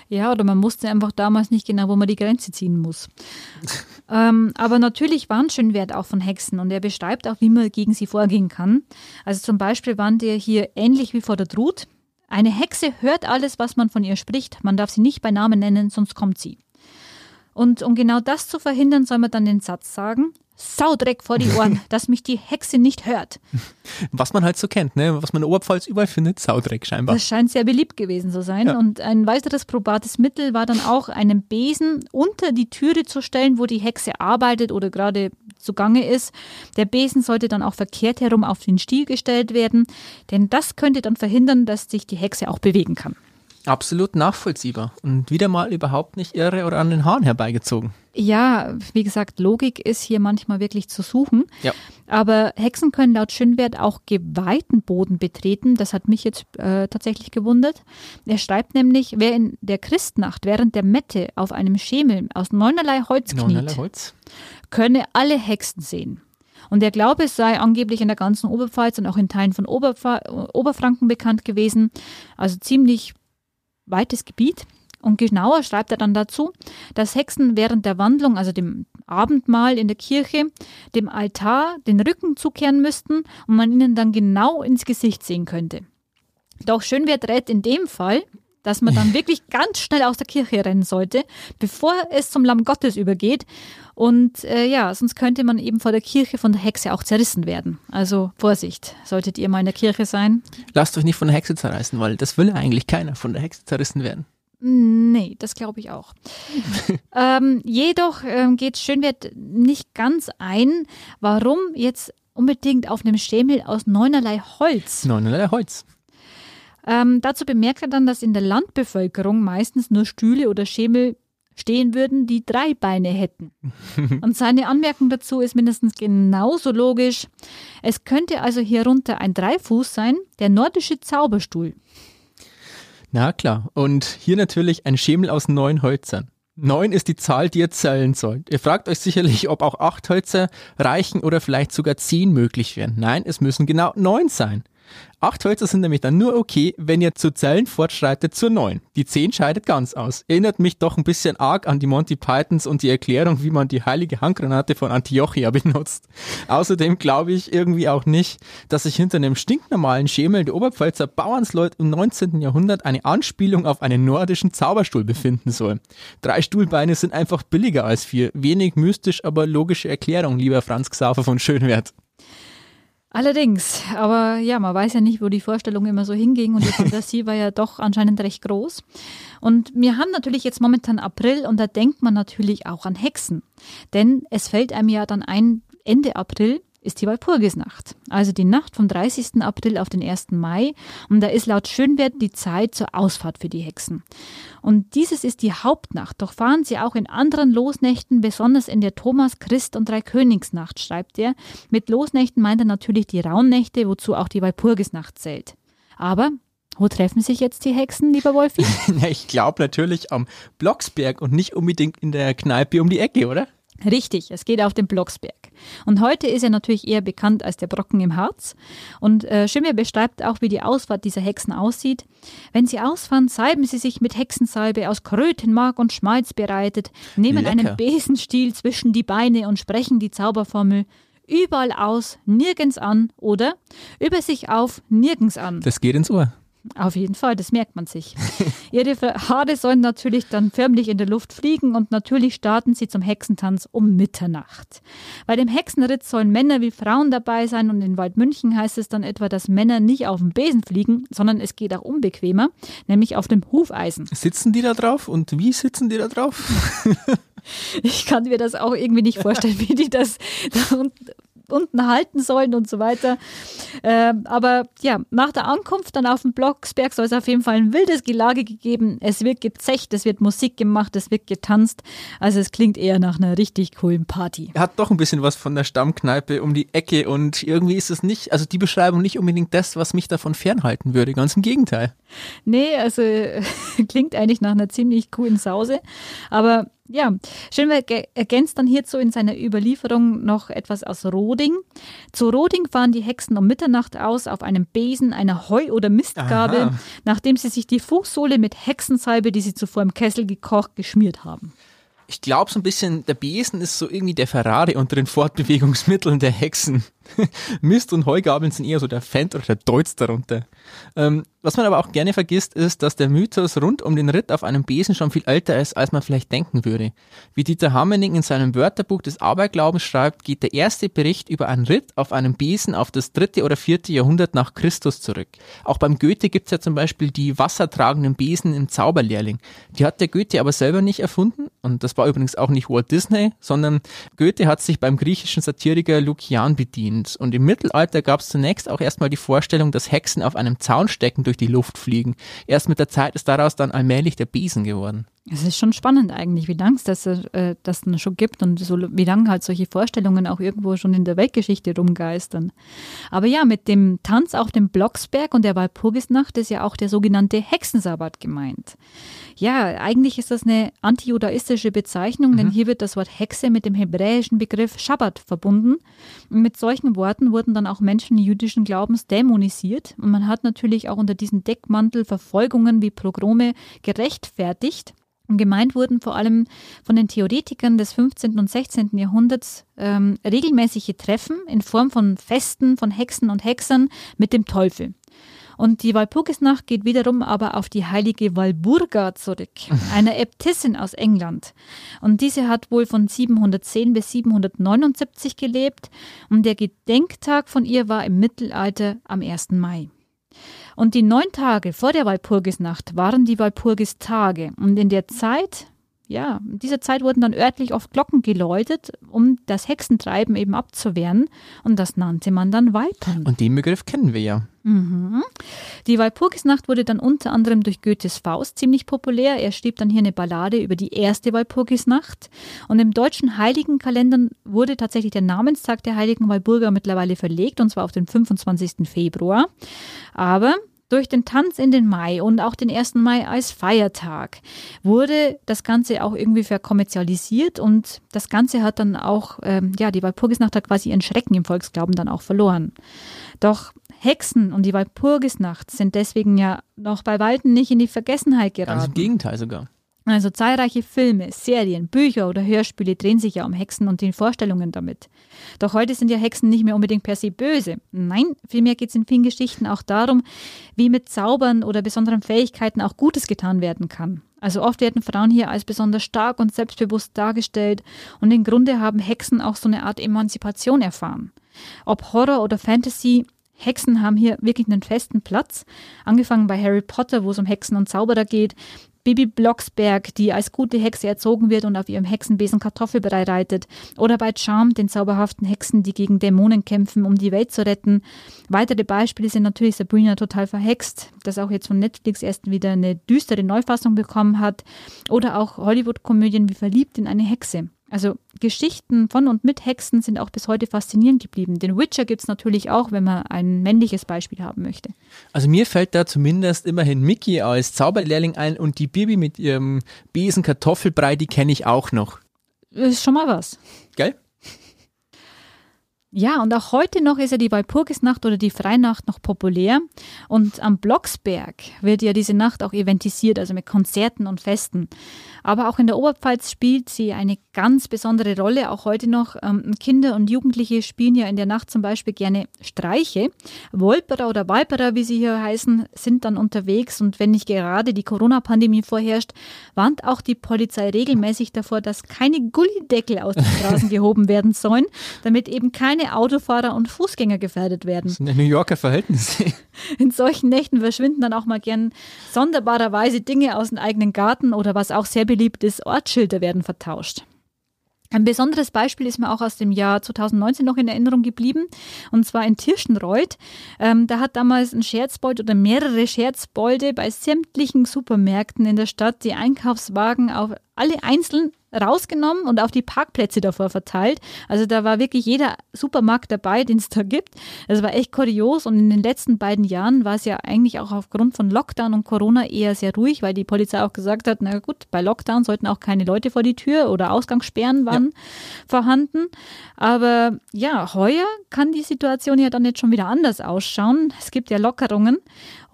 Ja, oder man wusste einfach damals nicht genau, wo man die Grenze ziehen muss. (laughs) ähm, aber natürlich warnt Schönwert auch von Hexen und er beschreibt auch, wie man gegen sie vorgehen kann. Also zum Beispiel warnt er hier ähnlich wie vor der Drut. Eine Hexe hört alles, was man von ihr spricht. Man darf sie nicht bei Namen nennen, sonst kommt sie. Und um genau das zu verhindern, soll man dann den Satz sagen, Saudreck vor die Ohren, (laughs) dass mich die Hexe nicht hört. Was man halt so kennt, ne? was man in Oberpfalz überall findet, Saudreck scheinbar. Das scheint sehr beliebt gewesen zu sein. Ja. Und ein weiteres probates Mittel war dann auch, einen Besen unter die Türe zu stellen, wo die Hexe arbeitet oder gerade zugange ist. Der Besen sollte dann auch verkehrt herum auf den Stiel gestellt werden, denn das könnte dann verhindern, dass sich die Hexe auch bewegen kann. Absolut nachvollziehbar und wieder mal überhaupt nicht irre oder an den Haaren herbeigezogen. Ja, wie gesagt, Logik ist hier manchmal wirklich zu suchen. Ja. Aber Hexen können laut Schönwert auch geweihten Boden betreten. Das hat mich jetzt äh, tatsächlich gewundert. Er schreibt nämlich, wer in der Christnacht während der Mette auf einem Schemel aus neunerlei Holz kniet, neunerlei Holz. könne alle Hexen sehen. Und der Glaube sei angeblich in der ganzen Oberpfalz und auch in Teilen von Oberfa Oberfranken bekannt gewesen. Also ziemlich weites Gebiet. Und genauer schreibt er dann dazu, dass Hexen während der Wandlung, also dem Abendmahl in der Kirche, dem Altar den Rücken zukehren müssten und man ihnen dann genau ins Gesicht sehen könnte. Doch Schönwert rät in dem Fall, dass man dann wirklich ganz schnell aus der Kirche rennen sollte, bevor es zum Lamm Gottes übergeht. Und äh, ja, sonst könnte man eben vor der Kirche von der Hexe auch zerrissen werden. Also Vorsicht, solltet ihr mal in der Kirche sein. Lasst euch nicht von der Hexe zerreißen, weil das will eigentlich keiner von der Hexe zerrissen werden. Nee, das glaube ich auch. (laughs) ähm, jedoch ähm, geht Schönwert nicht ganz ein, warum jetzt unbedingt auf einem Schemel aus neunerlei Holz. Neunerlei Holz. Ähm, dazu bemerkt er dann, dass in der Landbevölkerung meistens nur Stühle oder Schemel stehen würden, die drei Beine hätten. (laughs) Und seine Anmerkung dazu ist mindestens genauso logisch. Es könnte also hierunter ein Dreifuß sein, der nordische Zauberstuhl. Na klar. Und hier natürlich ein Schemel aus neun Hölzern. Neun ist die Zahl, die ihr zählen sollt. Ihr fragt euch sicherlich, ob auch acht Hölzer reichen oder vielleicht sogar zehn möglich wären. Nein, es müssen genau neun sein. Acht Hölzer sind nämlich dann nur okay, wenn ihr zu Zellen fortschreitet zur neun. Die zehn scheidet ganz aus. Erinnert mich doch ein bisschen arg an die Monty Pythons und die Erklärung, wie man die heilige Handgranate von Antiochia (laughs) benutzt. Außerdem glaube ich irgendwie auch nicht, dass sich hinter einem stinknormalen Schemel der Oberpfälzer Bauernsleut im 19. Jahrhundert eine Anspielung auf einen nordischen Zauberstuhl befinden soll. Drei Stuhlbeine sind einfach billiger als vier. Wenig mystisch, aber logische Erklärung, lieber Franz Xaver von Schönwert. Allerdings, aber ja, man weiß ja nicht, wo die Vorstellung immer so hinging und die (laughs) Fantasie war ja doch anscheinend recht groß. Und wir haben natürlich jetzt momentan April und da denkt man natürlich auch an Hexen. Denn es fällt einem ja dann ein, Ende April ist die Walpurgisnacht, also die Nacht vom 30. April auf den 1. Mai. Und da ist laut Schönwert die Zeit zur Ausfahrt für die Hexen. Und dieses ist die Hauptnacht, doch fahren sie auch in anderen Losnächten, besonders in der Thomas-, Christ- und Dreikönigsnacht, schreibt er. Mit Losnächten meint er natürlich die Rauhnächte, wozu auch die Walpurgisnacht zählt. Aber wo treffen sich jetzt die Hexen, lieber Wolfi? (laughs) ich glaube natürlich am Blocksberg und nicht unbedingt in der Kneipe um die Ecke, oder? Richtig, es geht auf den Blocksberg. Und heute ist er natürlich eher bekannt als der Brocken im Harz. Und äh, Schimmel beschreibt auch, wie die Ausfahrt dieser Hexen aussieht. Wenn sie ausfahren, salben sie sich mit Hexensalbe aus Krötenmark und Schmalz bereitet, nehmen Lecker. einen Besenstiel zwischen die Beine und sprechen die Zauberformel überall aus, nirgends an oder über sich auf, nirgends an. Das geht ins Ohr. Auf jeden Fall, das merkt man sich. (laughs) Ihre Haare sollen natürlich dann förmlich in der Luft fliegen und natürlich starten sie zum Hexentanz um Mitternacht. Bei dem Hexenritt sollen Männer wie Frauen dabei sein und in Waldmünchen heißt es dann etwa, dass Männer nicht auf dem Besen fliegen, sondern es geht auch unbequemer, nämlich auf dem Hufeisen. Sitzen die da drauf und wie sitzen die da drauf? (laughs) ich kann mir das auch irgendwie nicht vorstellen, wie die das da unten halten sollen und so weiter. Ähm, aber ja, nach der Ankunft dann auf dem Blocksberg soll es auf jeden Fall ein wildes Gelage gegeben. Es wird gezecht, es wird Musik gemacht, es wird getanzt. Also es klingt eher nach einer richtig coolen Party. Er hat doch ein bisschen was von der Stammkneipe um die Ecke und irgendwie ist es nicht, also die Beschreibung nicht unbedingt das, was mich davon fernhalten würde. Ganz im Gegenteil. Nee, also (laughs) klingt eigentlich nach einer ziemlich coolen Sause. Aber ja, Schönberg ergänzt dann hierzu in seiner Überlieferung noch etwas aus Roding. Zu Roding fahren die Hexen um Mitternacht aus auf einem Besen, einer Heu- oder Mistgabel, Aha. nachdem sie sich die Fußsohle mit Hexensalbe, die sie zuvor im Kessel gekocht, geschmiert haben ich glaube so ein bisschen, der Besen ist so irgendwie der Ferrari unter den Fortbewegungsmitteln der Hexen. (laughs) Mist und Heugabeln sind eher so der Fendt oder der Deutz darunter. Ähm, was man aber auch gerne vergisst, ist, dass der Mythos rund um den Ritt auf einem Besen schon viel älter ist, als man vielleicht denken würde. Wie Dieter Hammening in seinem Wörterbuch des Aberglaubens schreibt, geht der erste Bericht über einen Ritt auf einem Besen auf das dritte oder vierte Jahrhundert nach Christus zurück. Auch beim Goethe gibt es ja zum Beispiel die wassertragenden Besen im Zauberlehrling. Die hat der Goethe aber selber nicht erfunden und das war übrigens auch nicht Walt Disney, sondern Goethe hat sich beim griechischen Satiriker Lukian bedient. Und im Mittelalter gab es zunächst auch erstmal die Vorstellung, dass Hexen auf einem Zaun stecken durch die Luft fliegen. Erst mit der Zeit ist daraus dann allmählich der Besen geworden. Es ist schon spannend eigentlich, wie lange es das, äh, das schon gibt und so, wie lange halt solche Vorstellungen auch irgendwo schon in der Weltgeschichte rumgeistern. Aber ja, mit dem Tanz auf dem Blocksberg und der Walpurgisnacht ist ja auch der sogenannte Hexensabbat gemeint. Ja, eigentlich ist das eine antijudaistische Bezeichnung, mhm. denn hier wird das Wort Hexe mit dem hebräischen Begriff Schabbat verbunden. Und mit solchen Worten wurden dann auch Menschen jüdischen Glaubens dämonisiert und man hat natürlich auch unter diesem Deckmantel Verfolgungen wie Progrome gerechtfertigt. Und gemeint wurden vor allem von den Theoretikern des 15. und 16. Jahrhunderts ähm, regelmäßige Treffen in Form von Festen von Hexen und Hexern mit dem Teufel. Und die Walpurgisnacht geht wiederum aber auf die heilige Walburga zurück, (laughs) eine Äbtissin aus England. Und diese hat wohl von 710 bis 779 gelebt und der Gedenktag von ihr war im Mittelalter am 1. Mai. Und die neun Tage vor der Walpurgisnacht waren die Walpurgistage. Und in der Zeit, ja, in dieser Zeit wurden dann örtlich oft Glocken geläutet, um das Hexentreiben eben abzuwehren. Und das nannte man dann Walpern. Und den Begriff kennen wir ja. Mhm. Die Walpurgisnacht wurde dann unter anderem durch Goethes Faust ziemlich populär. Er schrieb dann hier eine Ballade über die erste Walpurgisnacht. Und im deutschen Heiligenkalender wurde tatsächlich der Namenstag der heiligen Walburga mittlerweile verlegt, und zwar auf den 25. Februar. Aber durch den Tanz in den Mai und auch den 1. Mai als Feiertag wurde das Ganze auch irgendwie verkommerzialisiert und das Ganze hat dann auch, ähm, ja, die Walpurgisnacht hat quasi ihren Schrecken im Volksglauben dann auch verloren. Doch Hexen und die Walpurgisnacht sind deswegen ja noch bei Weitem nicht in die Vergessenheit geraten. Ganz im Gegenteil sogar. Also zahlreiche Filme, Serien, Bücher oder Hörspiele drehen sich ja um Hexen und den Vorstellungen damit. Doch heute sind ja Hexen nicht mehr unbedingt per se böse. Nein, vielmehr geht es in vielen Geschichten auch darum, wie mit Zaubern oder besonderen Fähigkeiten auch Gutes getan werden kann. Also oft werden Frauen hier als besonders stark und selbstbewusst dargestellt und im Grunde haben Hexen auch so eine Art Emanzipation erfahren. Ob Horror oder Fantasy, Hexen haben hier wirklich einen festen Platz. Angefangen bei Harry Potter, wo es um Hexen und Zauberer geht, Bibi Blocksberg, die als gute Hexe erzogen wird und auf ihrem Hexenbesen Kartoffelbrei reitet. Oder bei Charm, den zauberhaften Hexen, die gegen Dämonen kämpfen, um die Welt zu retten. Weitere Beispiele sind natürlich Sabrina total verhext, das auch jetzt von Netflix erst wieder eine düstere Neufassung bekommen hat. Oder auch Hollywood-Komödien wie Verliebt in eine Hexe. Also Geschichten von und mit Hexen sind auch bis heute faszinierend geblieben. Den Witcher gibt es natürlich auch, wenn man ein männliches Beispiel haben möchte. Also mir fällt da zumindest immerhin Mickey als Zauberlehrling ein und die Bibi mit ihrem Besen Kartoffelbrei, die kenne ich auch noch. Ist schon mal was. Gell? Ja, und auch heute noch ist ja die Walpurgisnacht oder die Freinacht noch populär. Und am Blocksberg wird ja diese Nacht auch eventisiert, also mit Konzerten und Festen. Aber auch in der Oberpfalz spielt sie eine ganz besondere Rolle, auch heute noch. Ähm, Kinder und Jugendliche spielen ja in der Nacht zum Beispiel gerne Streiche. Wolperer oder Walperer, wie sie hier heißen, sind dann unterwegs. Und wenn nicht gerade die Corona-Pandemie vorherrscht, warnt auch die Polizei regelmäßig davor, dass keine Gullideckel aus den Straßen (laughs) gehoben werden sollen, damit eben keine Autofahrer und Fußgänger gefährdet werden. Das sind ja New Yorker Verhältnisse. (laughs) In solchen Nächten verschwinden dann auch mal gern sonderbarerweise Dinge aus dem eigenen Garten oder was auch sehr beliebt ist, Ortsschilder werden vertauscht. Ein besonderes Beispiel ist mir auch aus dem Jahr 2019 noch in Erinnerung geblieben, und zwar in Tirschenreuth. Ähm, da hat damals ein Scherzbold oder mehrere Scherzbolde bei sämtlichen Supermärkten in der Stadt die Einkaufswagen auf alle einzeln rausgenommen und auf die Parkplätze davor verteilt. Also da war wirklich jeder Supermarkt dabei, den es da gibt. Das war echt kurios und in den letzten beiden Jahren war es ja eigentlich auch aufgrund von Lockdown und Corona eher sehr ruhig, weil die Polizei auch gesagt hat, na gut, bei Lockdown sollten auch keine Leute vor die Tür oder Ausgangssperren waren ja. vorhanden. Aber ja, heuer kann die Situation ja dann jetzt schon wieder anders ausschauen. Es gibt ja Lockerungen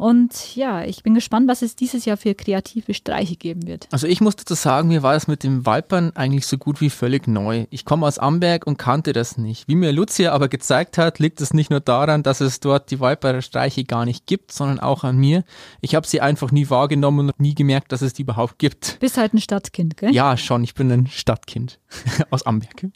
und ja, ich bin gespannt, was es dieses Jahr für kreative Streiche geben wird. Also ich muss dazu sagen, mir war das mit dem Walpern eigentlich so gut wie völlig neu. Ich komme aus Amberg und kannte das nicht. Wie mir Lucia aber gezeigt hat, liegt es nicht nur daran, dass es dort die Walperer Streiche gar nicht gibt, sondern auch an mir. Ich habe sie einfach nie wahrgenommen und nie gemerkt, dass es die überhaupt gibt. Bist halt ein Stadtkind, gell? Ja, schon. Ich bin ein Stadtkind (laughs) aus Amberg.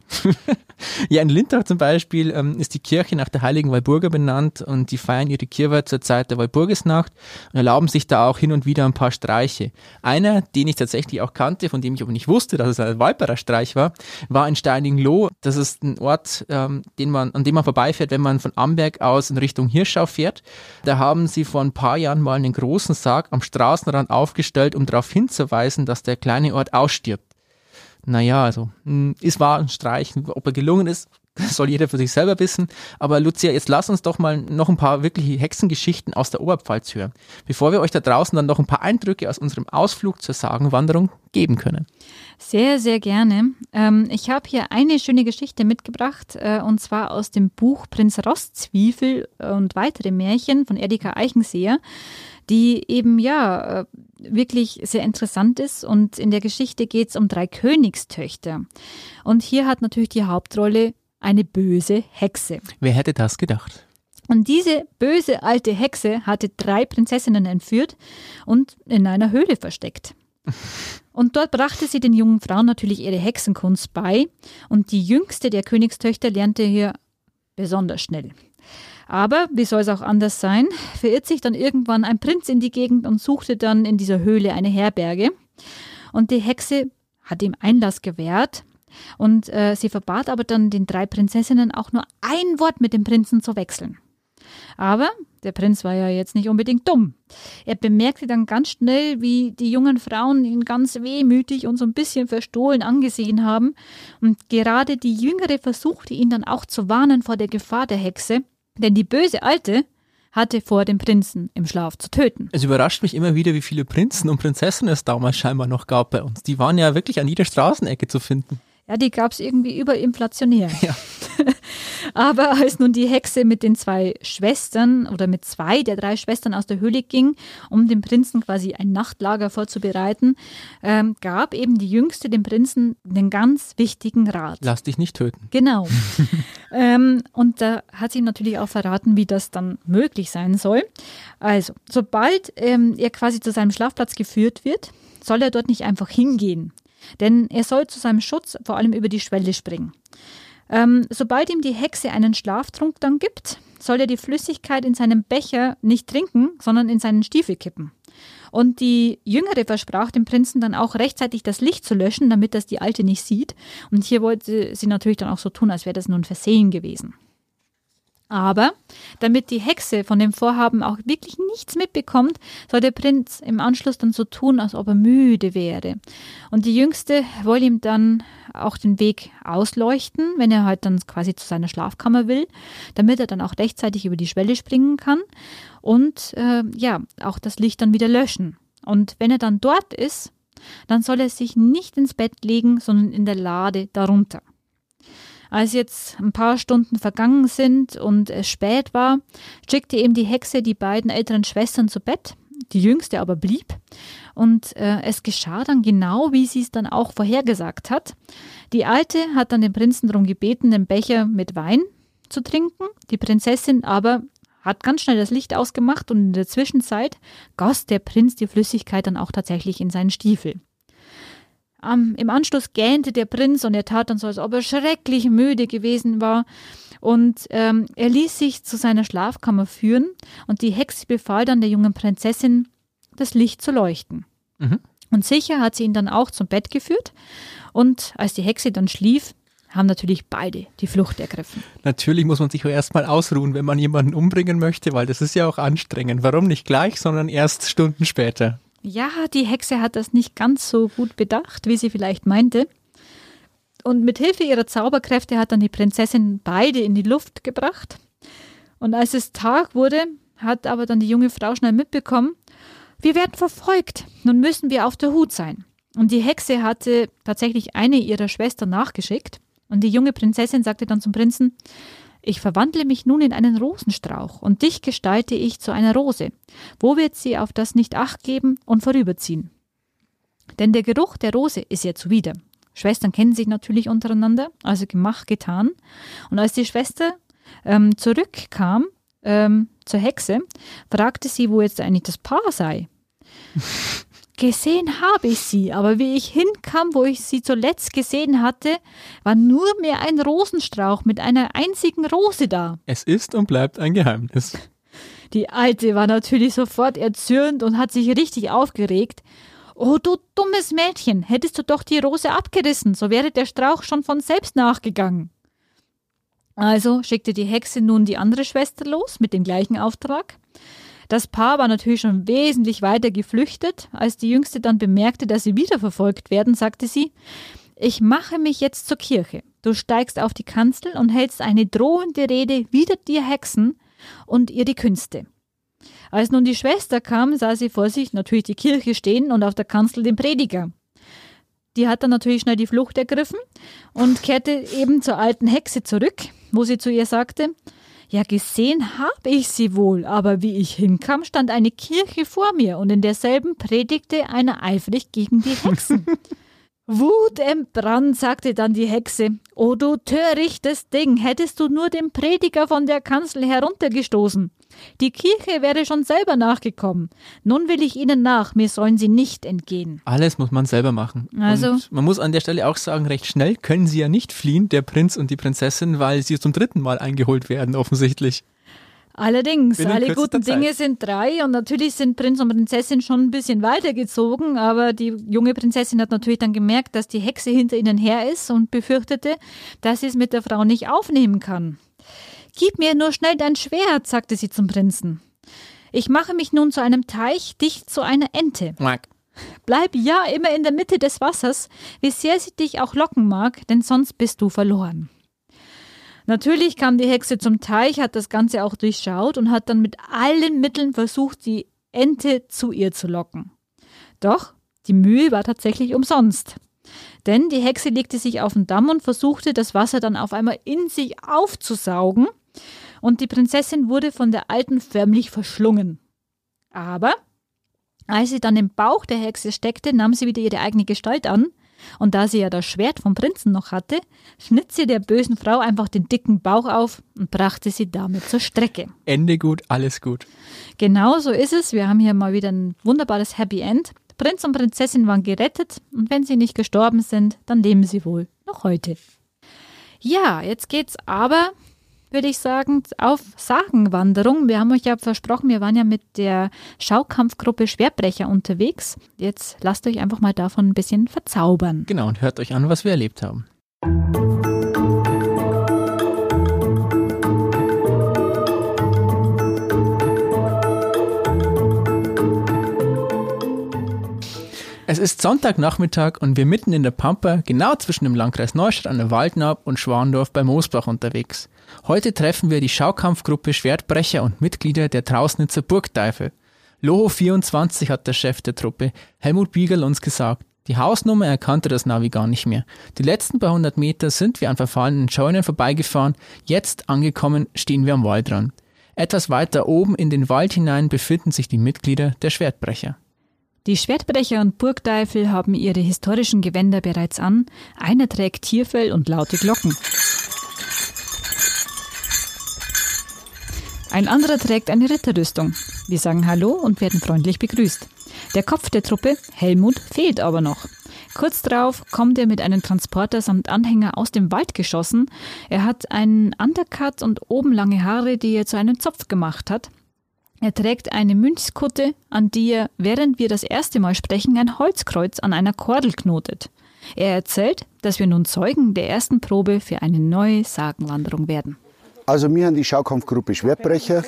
(laughs) ja, in Lindach zum Beispiel ähm, ist die Kirche nach der heiligen Walburga benannt und die feiern ihre Kirche zur Zeit der Walburgisnacht und erlauben sich da auch hin und wieder ein paar Streiche. Einer, den ich tatsächlich auch kannte, von dem ich aber nicht wusste, dass es ein Walperer Streich war, war in Steiningloh. Das ist ein Ort, ähm, den man, an dem man vorbeifährt, wenn man von Amberg aus in Richtung Hirschau fährt. Da haben sie vor ein paar Jahren mal einen großen Sarg am Straßenrand aufgestellt, um darauf hinzuweisen, dass der kleine Ort ausstirbt. Naja, also, hm, es war ein Streich. Ob er gelungen ist, (laughs) soll jeder für sich selber wissen. Aber Lucia, jetzt lass uns doch mal noch ein paar wirkliche Hexengeschichten aus der Oberpfalz hören, bevor wir euch da draußen dann noch ein paar Eindrücke aus unserem Ausflug zur Sagenwanderung geben können. Sehr, sehr gerne. Ähm, ich habe hier eine schöne Geschichte mitgebracht, äh, und zwar aus dem Buch Prinz Rostzwiefel und weitere Märchen von Erika Eichenseher, die eben ja äh, wirklich sehr interessant ist. Und in der Geschichte geht es um drei Königstöchter. Und hier hat natürlich die Hauptrolle eine böse Hexe. Wer hätte das gedacht? Und diese böse alte Hexe hatte drei Prinzessinnen entführt und in einer Höhle versteckt. (laughs) Und dort brachte sie den jungen Frauen natürlich ihre Hexenkunst bei. Und die jüngste der Königstöchter lernte hier besonders schnell. Aber, wie soll es auch anders sein, verirrt sich dann irgendwann ein Prinz in die Gegend und suchte dann in dieser Höhle eine Herberge. Und die Hexe hat ihm Einlass gewährt, und äh, sie verbat aber dann den drei Prinzessinnen auch nur ein Wort mit dem Prinzen zu wechseln. Aber der Prinz war ja jetzt nicht unbedingt dumm. Er bemerkte dann ganz schnell, wie die jungen Frauen ihn ganz wehmütig und so ein bisschen verstohlen angesehen haben. Und gerade die Jüngere versuchte ihn dann auch zu warnen vor der Gefahr der Hexe, denn die böse Alte hatte vor, den Prinzen im Schlaf zu töten. Es überrascht mich immer wieder, wie viele Prinzen und Prinzessinnen es damals scheinbar noch gab bei uns. Die waren ja wirklich an jeder Straßenecke zu finden. Ja, die gab es irgendwie überinflationär. Ja. (laughs) Aber als nun die Hexe mit den zwei Schwestern oder mit zwei der drei Schwestern aus der Höhle ging, um dem Prinzen quasi ein Nachtlager vorzubereiten, ähm, gab eben die Jüngste dem Prinzen den ganz wichtigen Rat. Lass dich nicht töten. Genau. (laughs) ähm, und da hat sie ihm natürlich auch verraten, wie das dann möglich sein soll. Also, sobald ähm, er quasi zu seinem Schlafplatz geführt wird, soll er dort nicht einfach hingehen, denn er soll zu seinem Schutz vor allem über die Schwelle springen. Ähm, sobald ihm die Hexe einen Schlaftrunk dann gibt, soll er die Flüssigkeit in seinem Becher nicht trinken, sondern in seinen Stiefel kippen. Und die Jüngere versprach dem Prinzen dann auch rechtzeitig das Licht zu löschen, damit das die Alte nicht sieht. Und hier wollte sie natürlich dann auch so tun, als wäre das nun Versehen gewesen. Aber damit die Hexe von dem Vorhaben auch wirklich nichts mitbekommt, soll der Prinz im Anschluss dann so tun, als ob er müde wäre. Und die Jüngste wolle ihm dann auch den Weg ausleuchten, wenn er halt dann quasi zu seiner Schlafkammer will, damit er dann auch rechtzeitig über die Schwelle springen kann und äh, ja, auch das Licht dann wieder löschen. Und wenn er dann dort ist, dann soll er sich nicht ins Bett legen, sondern in der Lade darunter. Als jetzt ein paar Stunden vergangen sind und es spät war, schickte eben die Hexe die beiden älteren Schwestern zu Bett. Die jüngste aber blieb. Und äh, es geschah dann genau, wie sie es dann auch vorhergesagt hat. Die alte hat dann den Prinzen darum gebeten, den Becher mit Wein zu trinken. Die Prinzessin aber hat ganz schnell das Licht ausgemacht und in der Zwischenzeit goss der Prinz die Flüssigkeit dann auch tatsächlich in seinen Stiefel. Um, Im Anschluss gähnte der Prinz und er tat dann so, als ob er schrecklich müde gewesen war. Und ähm, er ließ sich zu seiner Schlafkammer führen und die Hexe befahl dann der jungen Prinzessin, das Licht zu leuchten. Mhm. Und sicher hat sie ihn dann auch zum Bett geführt. Und als die Hexe dann schlief, haben natürlich beide die Flucht ergriffen. Natürlich muss man sich erstmal ausruhen, wenn man jemanden umbringen möchte, weil das ist ja auch anstrengend. Warum nicht gleich, sondern erst Stunden später? Ja, die Hexe hat das nicht ganz so gut bedacht, wie sie vielleicht meinte. Und mit Hilfe ihrer Zauberkräfte hat dann die Prinzessin beide in die Luft gebracht. Und als es Tag wurde, hat aber dann die junge Frau schnell mitbekommen, wir werden verfolgt, nun müssen wir auf der Hut sein. Und die Hexe hatte tatsächlich eine ihrer Schwestern nachgeschickt. Und die junge Prinzessin sagte dann zum Prinzen, ich verwandle mich nun in einen Rosenstrauch und dich gestalte ich zu einer Rose. Wo wird sie auf das nicht acht geben und vorüberziehen? Denn der Geruch der Rose ist ihr zuwider. Schwestern kennen sich natürlich untereinander, also gemacht, getan. Und als die Schwester ähm, zurückkam ähm, zur Hexe, fragte sie, wo jetzt eigentlich das Paar sei. Gesehen habe ich sie, aber wie ich hinkam, wo ich sie zuletzt gesehen hatte, war nur mehr ein Rosenstrauch mit einer einzigen Rose da. Es ist und bleibt ein Geheimnis. Die Alte war natürlich sofort erzürnt und hat sich richtig aufgeregt. Oh, du dummes Mädchen, hättest du doch die Rose abgerissen, so wäre der Strauch schon von selbst nachgegangen. Also schickte die Hexe nun die andere Schwester los mit dem gleichen Auftrag. Das Paar war natürlich schon wesentlich weiter geflüchtet. Als die Jüngste dann bemerkte, dass sie wieder verfolgt werden, sagte sie, ich mache mich jetzt zur Kirche. Du steigst auf die Kanzel und hältst eine drohende Rede wider die Hexen und ihre Künste. Als nun die Schwester kam, sah sie vor sich natürlich die Kirche stehen und auf der Kanzel den Prediger. Die hat dann natürlich schnell die Flucht ergriffen und kehrte eben zur alten Hexe zurück, wo sie zu ihr sagte, ja, gesehen habe ich sie wohl, aber wie ich hinkam, stand eine Kirche vor mir und in derselben predigte einer eifrig gegen die Hexen. (laughs) Wut entbrannt, sagte dann die Hexe. O du törichtes Ding, hättest du nur den Prediger von der Kanzel heruntergestoßen. Die Kirche wäre schon selber nachgekommen. Nun will ich ihnen nach, mir sollen sie nicht entgehen. Alles muss man selber machen. Also, und man muss an der Stelle auch sagen, recht schnell können sie ja nicht fliehen, der Prinz und die Prinzessin, weil sie zum dritten Mal eingeholt werden, offensichtlich. Allerdings, alle guten Dinge sind drei und natürlich sind Prinz und Prinzessin schon ein bisschen weitergezogen, aber die junge Prinzessin hat natürlich dann gemerkt, dass die Hexe hinter ihnen her ist und befürchtete, dass sie es mit der Frau nicht aufnehmen kann. Gib mir nur schnell dein Schwert, sagte sie zum Prinzen. Ich mache mich nun zu einem Teich, dicht zu einer Ente. Quack. Bleib ja immer in der Mitte des Wassers, wie sehr sie dich auch locken mag, denn sonst bist du verloren. Natürlich kam die Hexe zum Teich, hat das Ganze auch durchschaut und hat dann mit allen Mitteln versucht, die Ente zu ihr zu locken. Doch die Mühe war tatsächlich umsonst. Denn die Hexe legte sich auf den Damm und versuchte, das Wasser dann auf einmal in sich aufzusaugen, und die Prinzessin wurde von der Alten förmlich verschlungen. Aber als sie dann im Bauch der Hexe steckte, nahm sie wieder ihre eigene Gestalt an und da sie ja das Schwert vom Prinzen noch hatte, schnitt sie der bösen Frau einfach den dicken Bauch auf und brachte sie damit zur Strecke. Ende gut, alles gut. Genau so ist es. Wir haben hier mal wieder ein wunderbares Happy End. Prinz und Prinzessin waren gerettet und wenn sie nicht gestorben sind, dann leben sie wohl noch heute. Ja, jetzt geht's aber würde ich sagen, auf Sagenwanderung. Wir haben euch ja versprochen, wir waren ja mit der Schaukampfgruppe Schwerbrecher unterwegs. Jetzt lasst euch einfach mal davon ein bisschen verzaubern. Genau, und hört euch an, was wir erlebt haben. Es ist Sonntagnachmittag und wir mitten in der Pampa, genau zwischen dem Landkreis Neustadt an der Waldnab und Schwandorf bei Moosbach unterwegs. Heute treffen wir die Schaukampfgruppe Schwertbrecher und Mitglieder der Trausnitzer Burgteufel. Loho 24 hat der Chef der Truppe, Helmut Biegel, uns gesagt. Die Hausnummer erkannte das Navi gar nicht mehr. Die letzten paar hundert Meter sind wir an verfallenen Scheunen vorbeigefahren. Jetzt angekommen stehen wir am Waldrand. Etwas weiter oben in den Wald hinein befinden sich die Mitglieder der Schwertbrecher. Die Schwertbrecher und Burgteufel haben ihre historischen Gewänder bereits an. Einer trägt Tierfell und laute Glocken. Ein anderer trägt eine Ritterrüstung. Wir sagen Hallo und werden freundlich begrüßt. Der Kopf der Truppe, Helmut, fehlt aber noch. Kurz darauf kommt er mit einem Transporter samt Anhänger aus dem Wald geschossen. Er hat einen Undercut und oben lange Haare, die er zu einem Zopf gemacht hat. Er trägt eine Münzkutte, an die er, während wir das erste Mal sprechen, ein Holzkreuz an einer Kordel knotet. Er erzählt, dass wir nun Zeugen der ersten Probe für eine neue Sagenwanderung werden. Also wir haben die Schaukampfgruppe Schwertbrecher.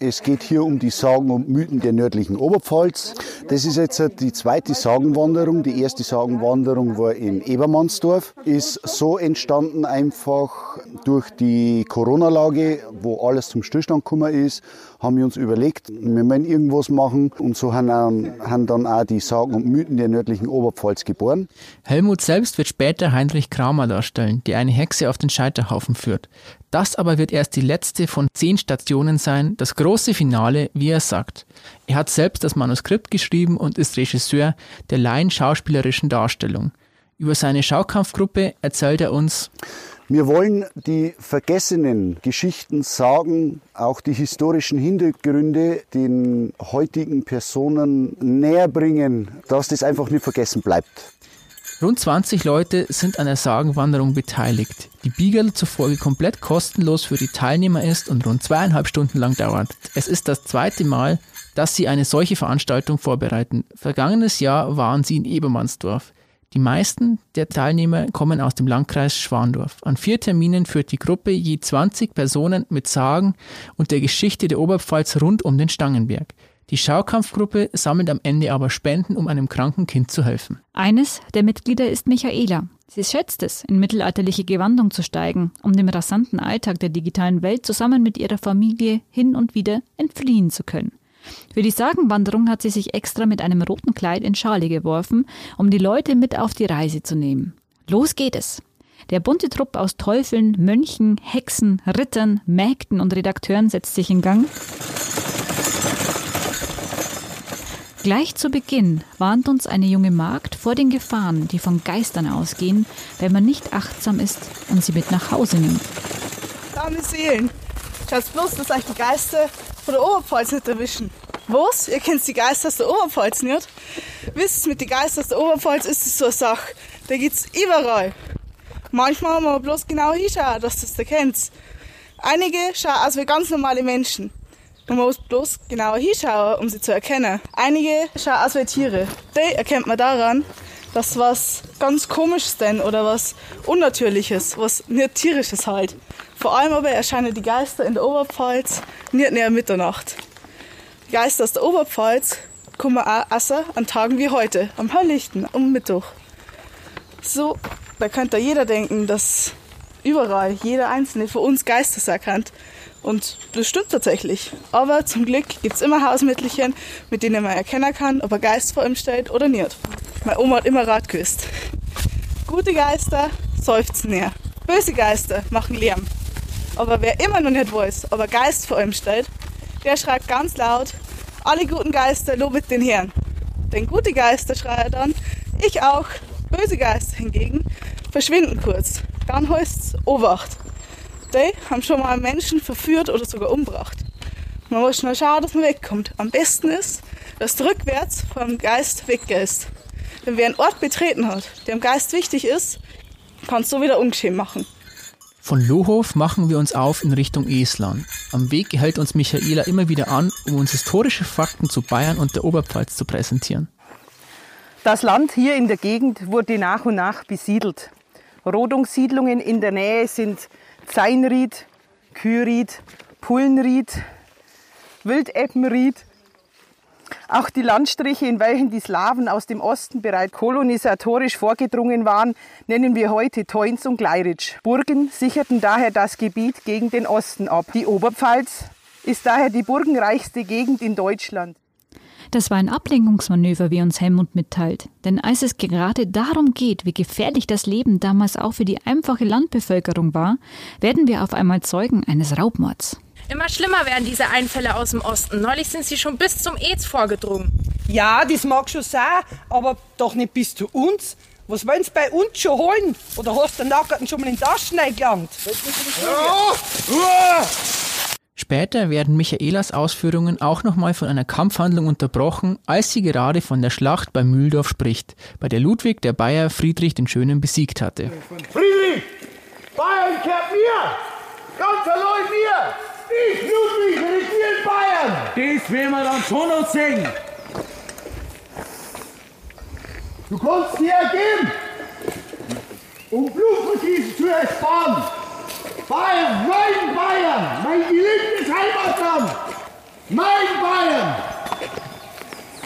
Es geht hier um die Sagen und Mythen der nördlichen Oberpfalz. Das ist jetzt die zweite Sagenwanderung. Die erste Sagenwanderung war in Ebermannsdorf. Ist so entstanden einfach durch die Corona-Lage, wo alles zum Stillstand gekommen ist, haben wir uns überlegt, wir wollen irgendwas machen. Und so haben, haben dann auch die Sagen und Mythen der nördlichen Oberpfalz geboren. Helmut selbst wird später Heinrich Kramer darstellen, der eine Hexe auf den Scheiterhaufen führt. Das aber wird erst die letzte von zehn Stationen sein, das große Finale, wie er sagt. Er hat selbst das Manuskript geschrieben und ist Regisseur der laienschauspielerischen Darstellung. Über seine Schaukampfgruppe erzählt er uns, wir wollen die vergessenen Geschichten sagen, auch die historischen Hintergründe den heutigen Personen näher bringen, dass das einfach nicht vergessen bleibt. Rund 20 Leute sind an der Sagenwanderung beteiligt, die Biegerl zufolge komplett kostenlos für die Teilnehmer ist und rund zweieinhalb Stunden lang dauert. Es ist das zweite Mal, dass sie eine solche Veranstaltung vorbereiten. Vergangenes Jahr waren sie in Ebermannsdorf. Die meisten der Teilnehmer kommen aus dem Landkreis Schwandorf. An vier Terminen führt die Gruppe je 20 Personen mit Sagen und der Geschichte der Oberpfalz rund um den Stangenberg. Die Schaukampfgruppe sammelt am Ende aber Spenden, um einem kranken Kind zu helfen. Eines der Mitglieder ist Michaela. Sie schätzt es, in mittelalterliche Gewandung zu steigen, um dem rasanten Alltag der digitalen Welt zusammen mit ihrer Familie hin und wieder entfliehen zu können. Für die Sagenwanderung hat sie sich extra mit einem roten Kleid in Schale geworfen, um die Leute mit auf die Reise zu nehmen. Los geht es! Der bunte Trupp aus Teufeln, Mönchen, Hexen, Rittern, Mägden und Redakteuren setzt sich in Gang. Gleich zu Beginn warnt uns eine junge Magd vor den Gefahren, die von Geistern ausgehen, wenn man nicht achtsam ist und sie mit nach Hause nimmt. Arme Seelen, schaut bloß, dass euch die Geister von der Oberpfalz nicht erwischen. Was? Ihr kennt die Geister aus der Oberpfalz nicht? Wisst mit den Geistern aus der Oberpfalz ist es so eine Sache. Da geht's überall. Manchmal haben wir bloß genau hinschauen, dass ihr das kennt. Einige schauen aus wie ganz normale Menschen. Man muss bloß genauer hinschauen, um sie zu erkennen. Einige schauen aus wie Tiere. Die erkennt man daran, dass was ganz Komisches denn oder was Unnatürliches, was nicht Tierisches halt. Vor allem aber erscheinen die Geister in der Oberpfalz nicht näher Mitternacht. Die Geister aus der Oberpfalz kommen auch an Tagen wie heute, am helllichten, um Mittag. So, da könnte jeder denken, dass überall jeder einzelne für uns Geister erkannt. Und das stimmt tatsächlich. Aber zum Glück gibt es immer Hausmittelchen, mit denen man erkennen kann, ob er Geist vor ihm steht oder nicht. Meine Oma hat immer Rat geküsst. Gute Geister seufzen näher. Böse Geister machen Lärm. Aber wer immer noch nicht weiß, ob er Geist vor ihm steht, der schreit ganz laut, alle guten Geister lobet den Herrn. Denn gute Geister schreien dann, ich auch. Böse Geister hingegen verschwinden kurz. Dann heißt's Obacht die haben schon mal Menschen verführt oder sogar umgebracht. Man muss schnell schauen, dass man wegkommt. Am besten ist, dass du rückwärts vom Geist weggehst. Denn wer einen Ort betreten hat, der im Geist wichtig ist, kann es so wieder ungeschehen machen. Von Lohof machen wir uns auf in Richtung Esland. Am Weg hält uns Michaela immer wieder an, um uns historische Fakten zu Bayern und der Oberpfalz zu präsentieren. Das Land hier in der Gegend wurde nach und nach besiedelt. Rodungssiedlungen in der Nähe sind Zeinried, Küried, Pullenried, Wildeppenried. Auch die Landstriche, in welchen die Slawen aus dem Osten bereits kolonisatorisch vorgedrungen waren, nennen wir heute Teunz und Gleiritsch. Burgen sicherten daher das Gebiet gegen den Osten ab. Die Oberpfalz ist daher die burgenreichste Gegend in Deutschland. Das war ein Ablenkungsmanöver, wie uns Helmut mitteilt. Denn als es gerade darum geht, wie gefährlich das Leben damals auch für die einfache Landbevölkerung war, werden wir auf einmal Zeugen eines Raubmords. Immer schlimmer werden diese Einfälle aus dem Osten. Neulich sind sie schon bis zum Ez vorgedrungen. Ja, das mag schon sein, aber doch nicht bis zu uns. Was wollen sie bei uns schon holen? Oder hast du den Nackerten schon mal in die Taschen eingelangt? Ja. Später werden Michaelas Ausführungen auch nochmal von einer Kampfhandlung unterbrochen, als sie gerade von der Schlacht bei Mühldorf spricht, bei der Ludwig der Bayer Friedrich den Schönen besiegt hatte. Friedrich! Bayern kehrt mir! Ganz allein mir! Ich, Ludwig, regiere Bayern! Das werden wir dann schon noch sehen! Du kannst dir ergeben, um Blutvergießen zu ersparen! Bayern, mein Bayern, mein geliebtes Heimatland, mein Bayern.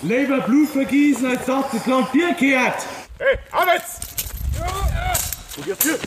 Lieber Blut vergießen, als dass das Land dir kehrt. Hey, Arbeits! Ja, ja. Und jetzt hier.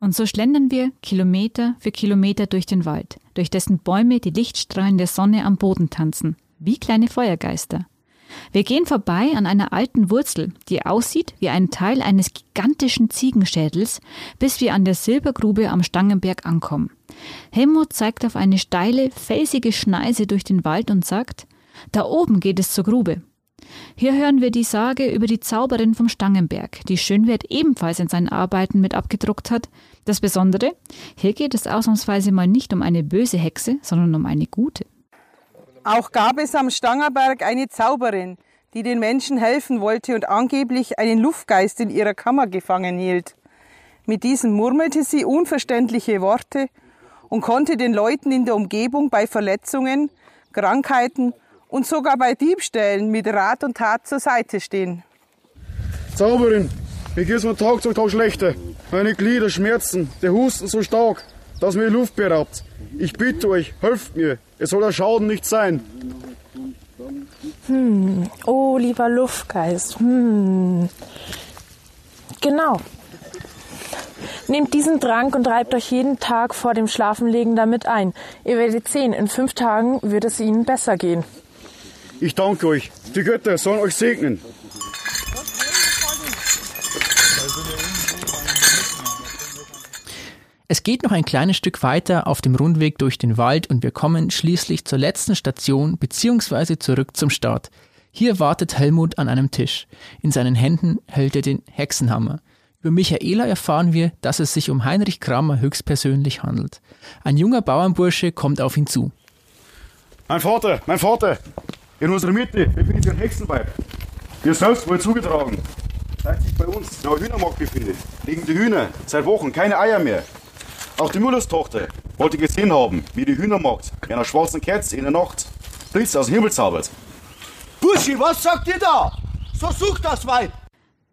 Und so schlendern wir Kilometer für Kilometer durch den Wald, durch dessen Bäume die Lichtstrahlen der Sonne am Boden tanzen, wie kleine Feuergeister. Wir gehen vorbei an einer alten Wurzel, die aussieht wie ein Teil eines gigantischen Ziegenschädels, bis wir an der Silbergrube am Stangenberg ankommen. Helmut zeigt auf eine steile, felsige Schneise durch den Wald und sagt, da oben geht es zur Grube. Hier hören wir die Sage über die Zauberin vom Stangenberg, die Schönwert ebenfalls in seinen Arbeiten mit abgedruckt hat. Das Besondere, hier geht es ausnahmsweise mal nicht um eine böse Hexe, sondern um eine gute. Auch gab es am Stangerberg eine Zauberin, die den Menschen helfen wollte und angeblich einen Luftgeist in ihrer Kammer gefangen hielt. Mit diesem murmelte sie unverständliche Worte und konnte den Leuten in der Umgebung bei Verletzungen, Krankheiten und sogar bei Diebstählen mit Rat und Tat zur Seite stehen. Zauberin, mir geht's von Tag zu Tag schlechter. Meine Glieder schmerzen, der Husten so stark, dass mir die Luft beraubt. Ich bitte euch, helft mir. Es soll der Schaden nicht sein. Hm, oh, lieber Luftgeist. Hm. Genau. Nehmt diesen Trank und reibt euch jeden Tag vor dem Schlafenlegen damit ein. Ihr werdet sehen, in fünf Tagen wird es ihnen besser gehen. Ich danke euch. Die Götter sollen euch segnen. Es geht noch ein kleines Stück weiter auf dem Rundweg durch den Wald und wir kommen schließlich zur letzten Station bzw. zurück zum Start. Hier wartet Helmut an einem Tisch. In seinen Händen hält er den Hexenhammer. Über Michaela erfahren wir, dass es sich um Heinrich Kramer höchstpersönlich handelt. Ein junger Bauernbursche kommt auf ihn zu. Mein Vater, mein Vater, in unserer Mitte befindet sich ein Hexenweib. Wir selbst wurde zugetragen. Seit sich bei uns der Hühnermarkt befindet, legen die Hühner seit Wochen keine Eier mehr. Auch die Müllerstochter wollte gesehen haben, wie die Hühnermarkt mit einer schwarzen Kerze in der Nacht Blitz aus dem Himmel zaubert. Buschi, was sagt ihr da? So sucht das Weib.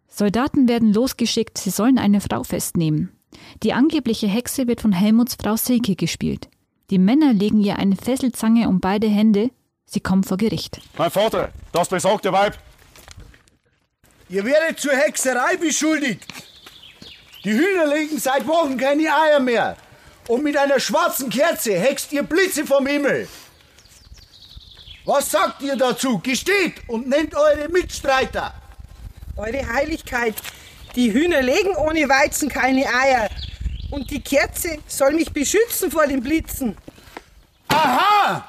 Soldaten werden losgeschickt, sie sollen eine Frau festnehmen. Die angebliche Hexe wird von Helmuts Frau Silke gespielt. Die Männer legen ihr eine Fesselzange um beide Hände, sie kommt vor Gericht. Mein Vater, das besagte Weib. Ihr werdet zur Hexerei beschuldigt. Die Hühner legen seit Wochen keine Eier mehr. Und mit einer schwarzen Kerze hext ihr Blitze vom Himmel. Was sagt ihr dazu? Gesteht und nennt eure Mitstreiter. Eure Heiligkeit, die Hühner legen ohne Weizen keine Eier. Und die Kerze soll mich beschützen vor den Blitzen. Aha!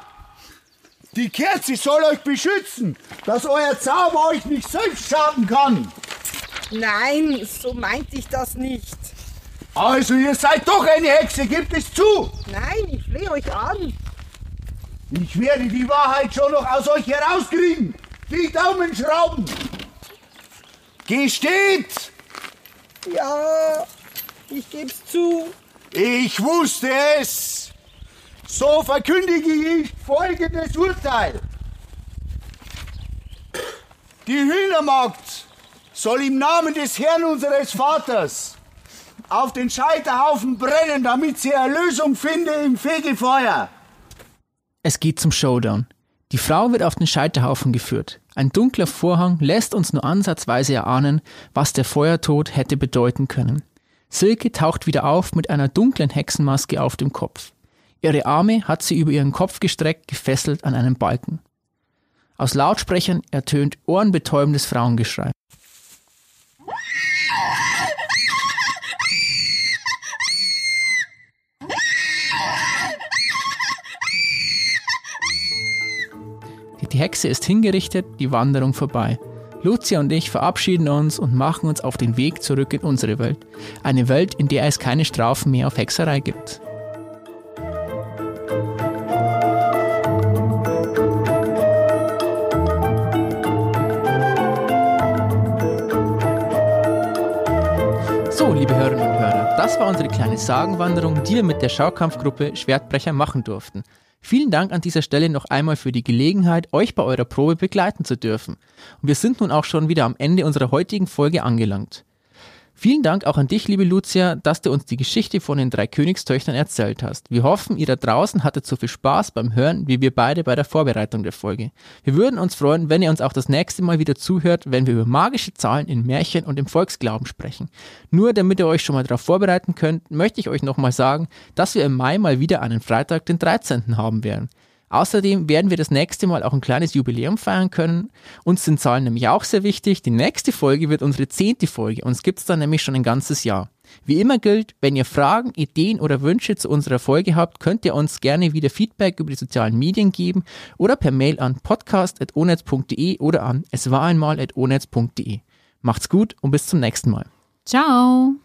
Die Kerze soll euch beschützen, dass euer Zauber euch nicht selbst schaden kann. Nein, so meinte ich das nicht. Also ihr seid doch eine Hexe, gebt es zu. Nein, ich flehe euch an. Ich werde die Wahrheit schon noch aus euch herauskriegen. Die Daumenschrauben. Gesteht! Ja, ich geb's zu. Ich wusste es. So verkündige ich folgendes Urteil. Die Hühnermarkt soll im Namen des Herrn unseres Vaters auf den Scheiterhaufen brennen, damit sie Erlösung finde im Fegefeuer. Es geht zum Showdown. Die Frau wird auf den Scheiterhaufen geführt. Ein dunkler Vorhang lässt uns nur ansatzweise erahnen, was der Feuertod hätte bedeuten können. Silke taucht wieder auf mit einer dunklen Hexenmaske auf dem Kopf. Ihre Arme hat sie über ihren Kopf gestreckt, gefesselt an einem Balken. Aus Lautsprechern ertönt ohrenbetäubendes Frauengeschrei. Die Hexe ist hingerichtet, die Wanderung vorbei. Lucia und ich verabschieden uns und machen uns auf den Weg zurück in unsere Welt. Eine Welt, in der es keine Strafen mehr auf Hexerei gibt. So, liebe Hörerinnen und Hörer, das war unsere kleine Sagenwanderung, die wir mit der Schaukampfgruppe Schwertbrecher machen durften. Vielen Dank an dieser Stelle noch einmal für die Gelegenheit, euch bei eurer Probe begleiten zu dürfen. Und wir sind nun auch schon wieder am Ende unserer heutigen Folge angelangt. Vielen Dank auch an dich, liebe Lucia, dass du uns die Geschichte von den drei Königstöchtern erzählt hast. Wir hoffen, ihr da draußen hattet so viel Spaß beim Hören, wie wir beide bei der Vorbereitung der Folge. Wir würden uns freuen, wenn ihr uns auch das nächste Mal wieder zuhört, wenn wir über magische Zahlen in Märchen und im Volksglauben sprechen. Nur damit ihr euch schon mal darauf vorbereiten könnt, möchte ich euch nochmal sagen, dass wir im Mai mal wieder einen Freitag, den 13. haben werden. Außerdem werden wir das nächste Mal auch ein kleines Jubiläum feiern können. Uns sind Zahlen nämlich auch sehr wichtig. Die nächste Folge wird unsere zehnte Folge. Uns gibt es dann nämlich schon ein ganzes Jahr. Wie immer gilt, wenn ihr Fragen, Ideen oder Wünsche zu unserer Folge habt, könnt ihr uns gerne wieder Feedback über die sozialen Medien geben oder per Mail an podcast.onetz.de oder an es war einmal.onetz.de. Macht's gut und bis zum nächsten Mal. Ciao.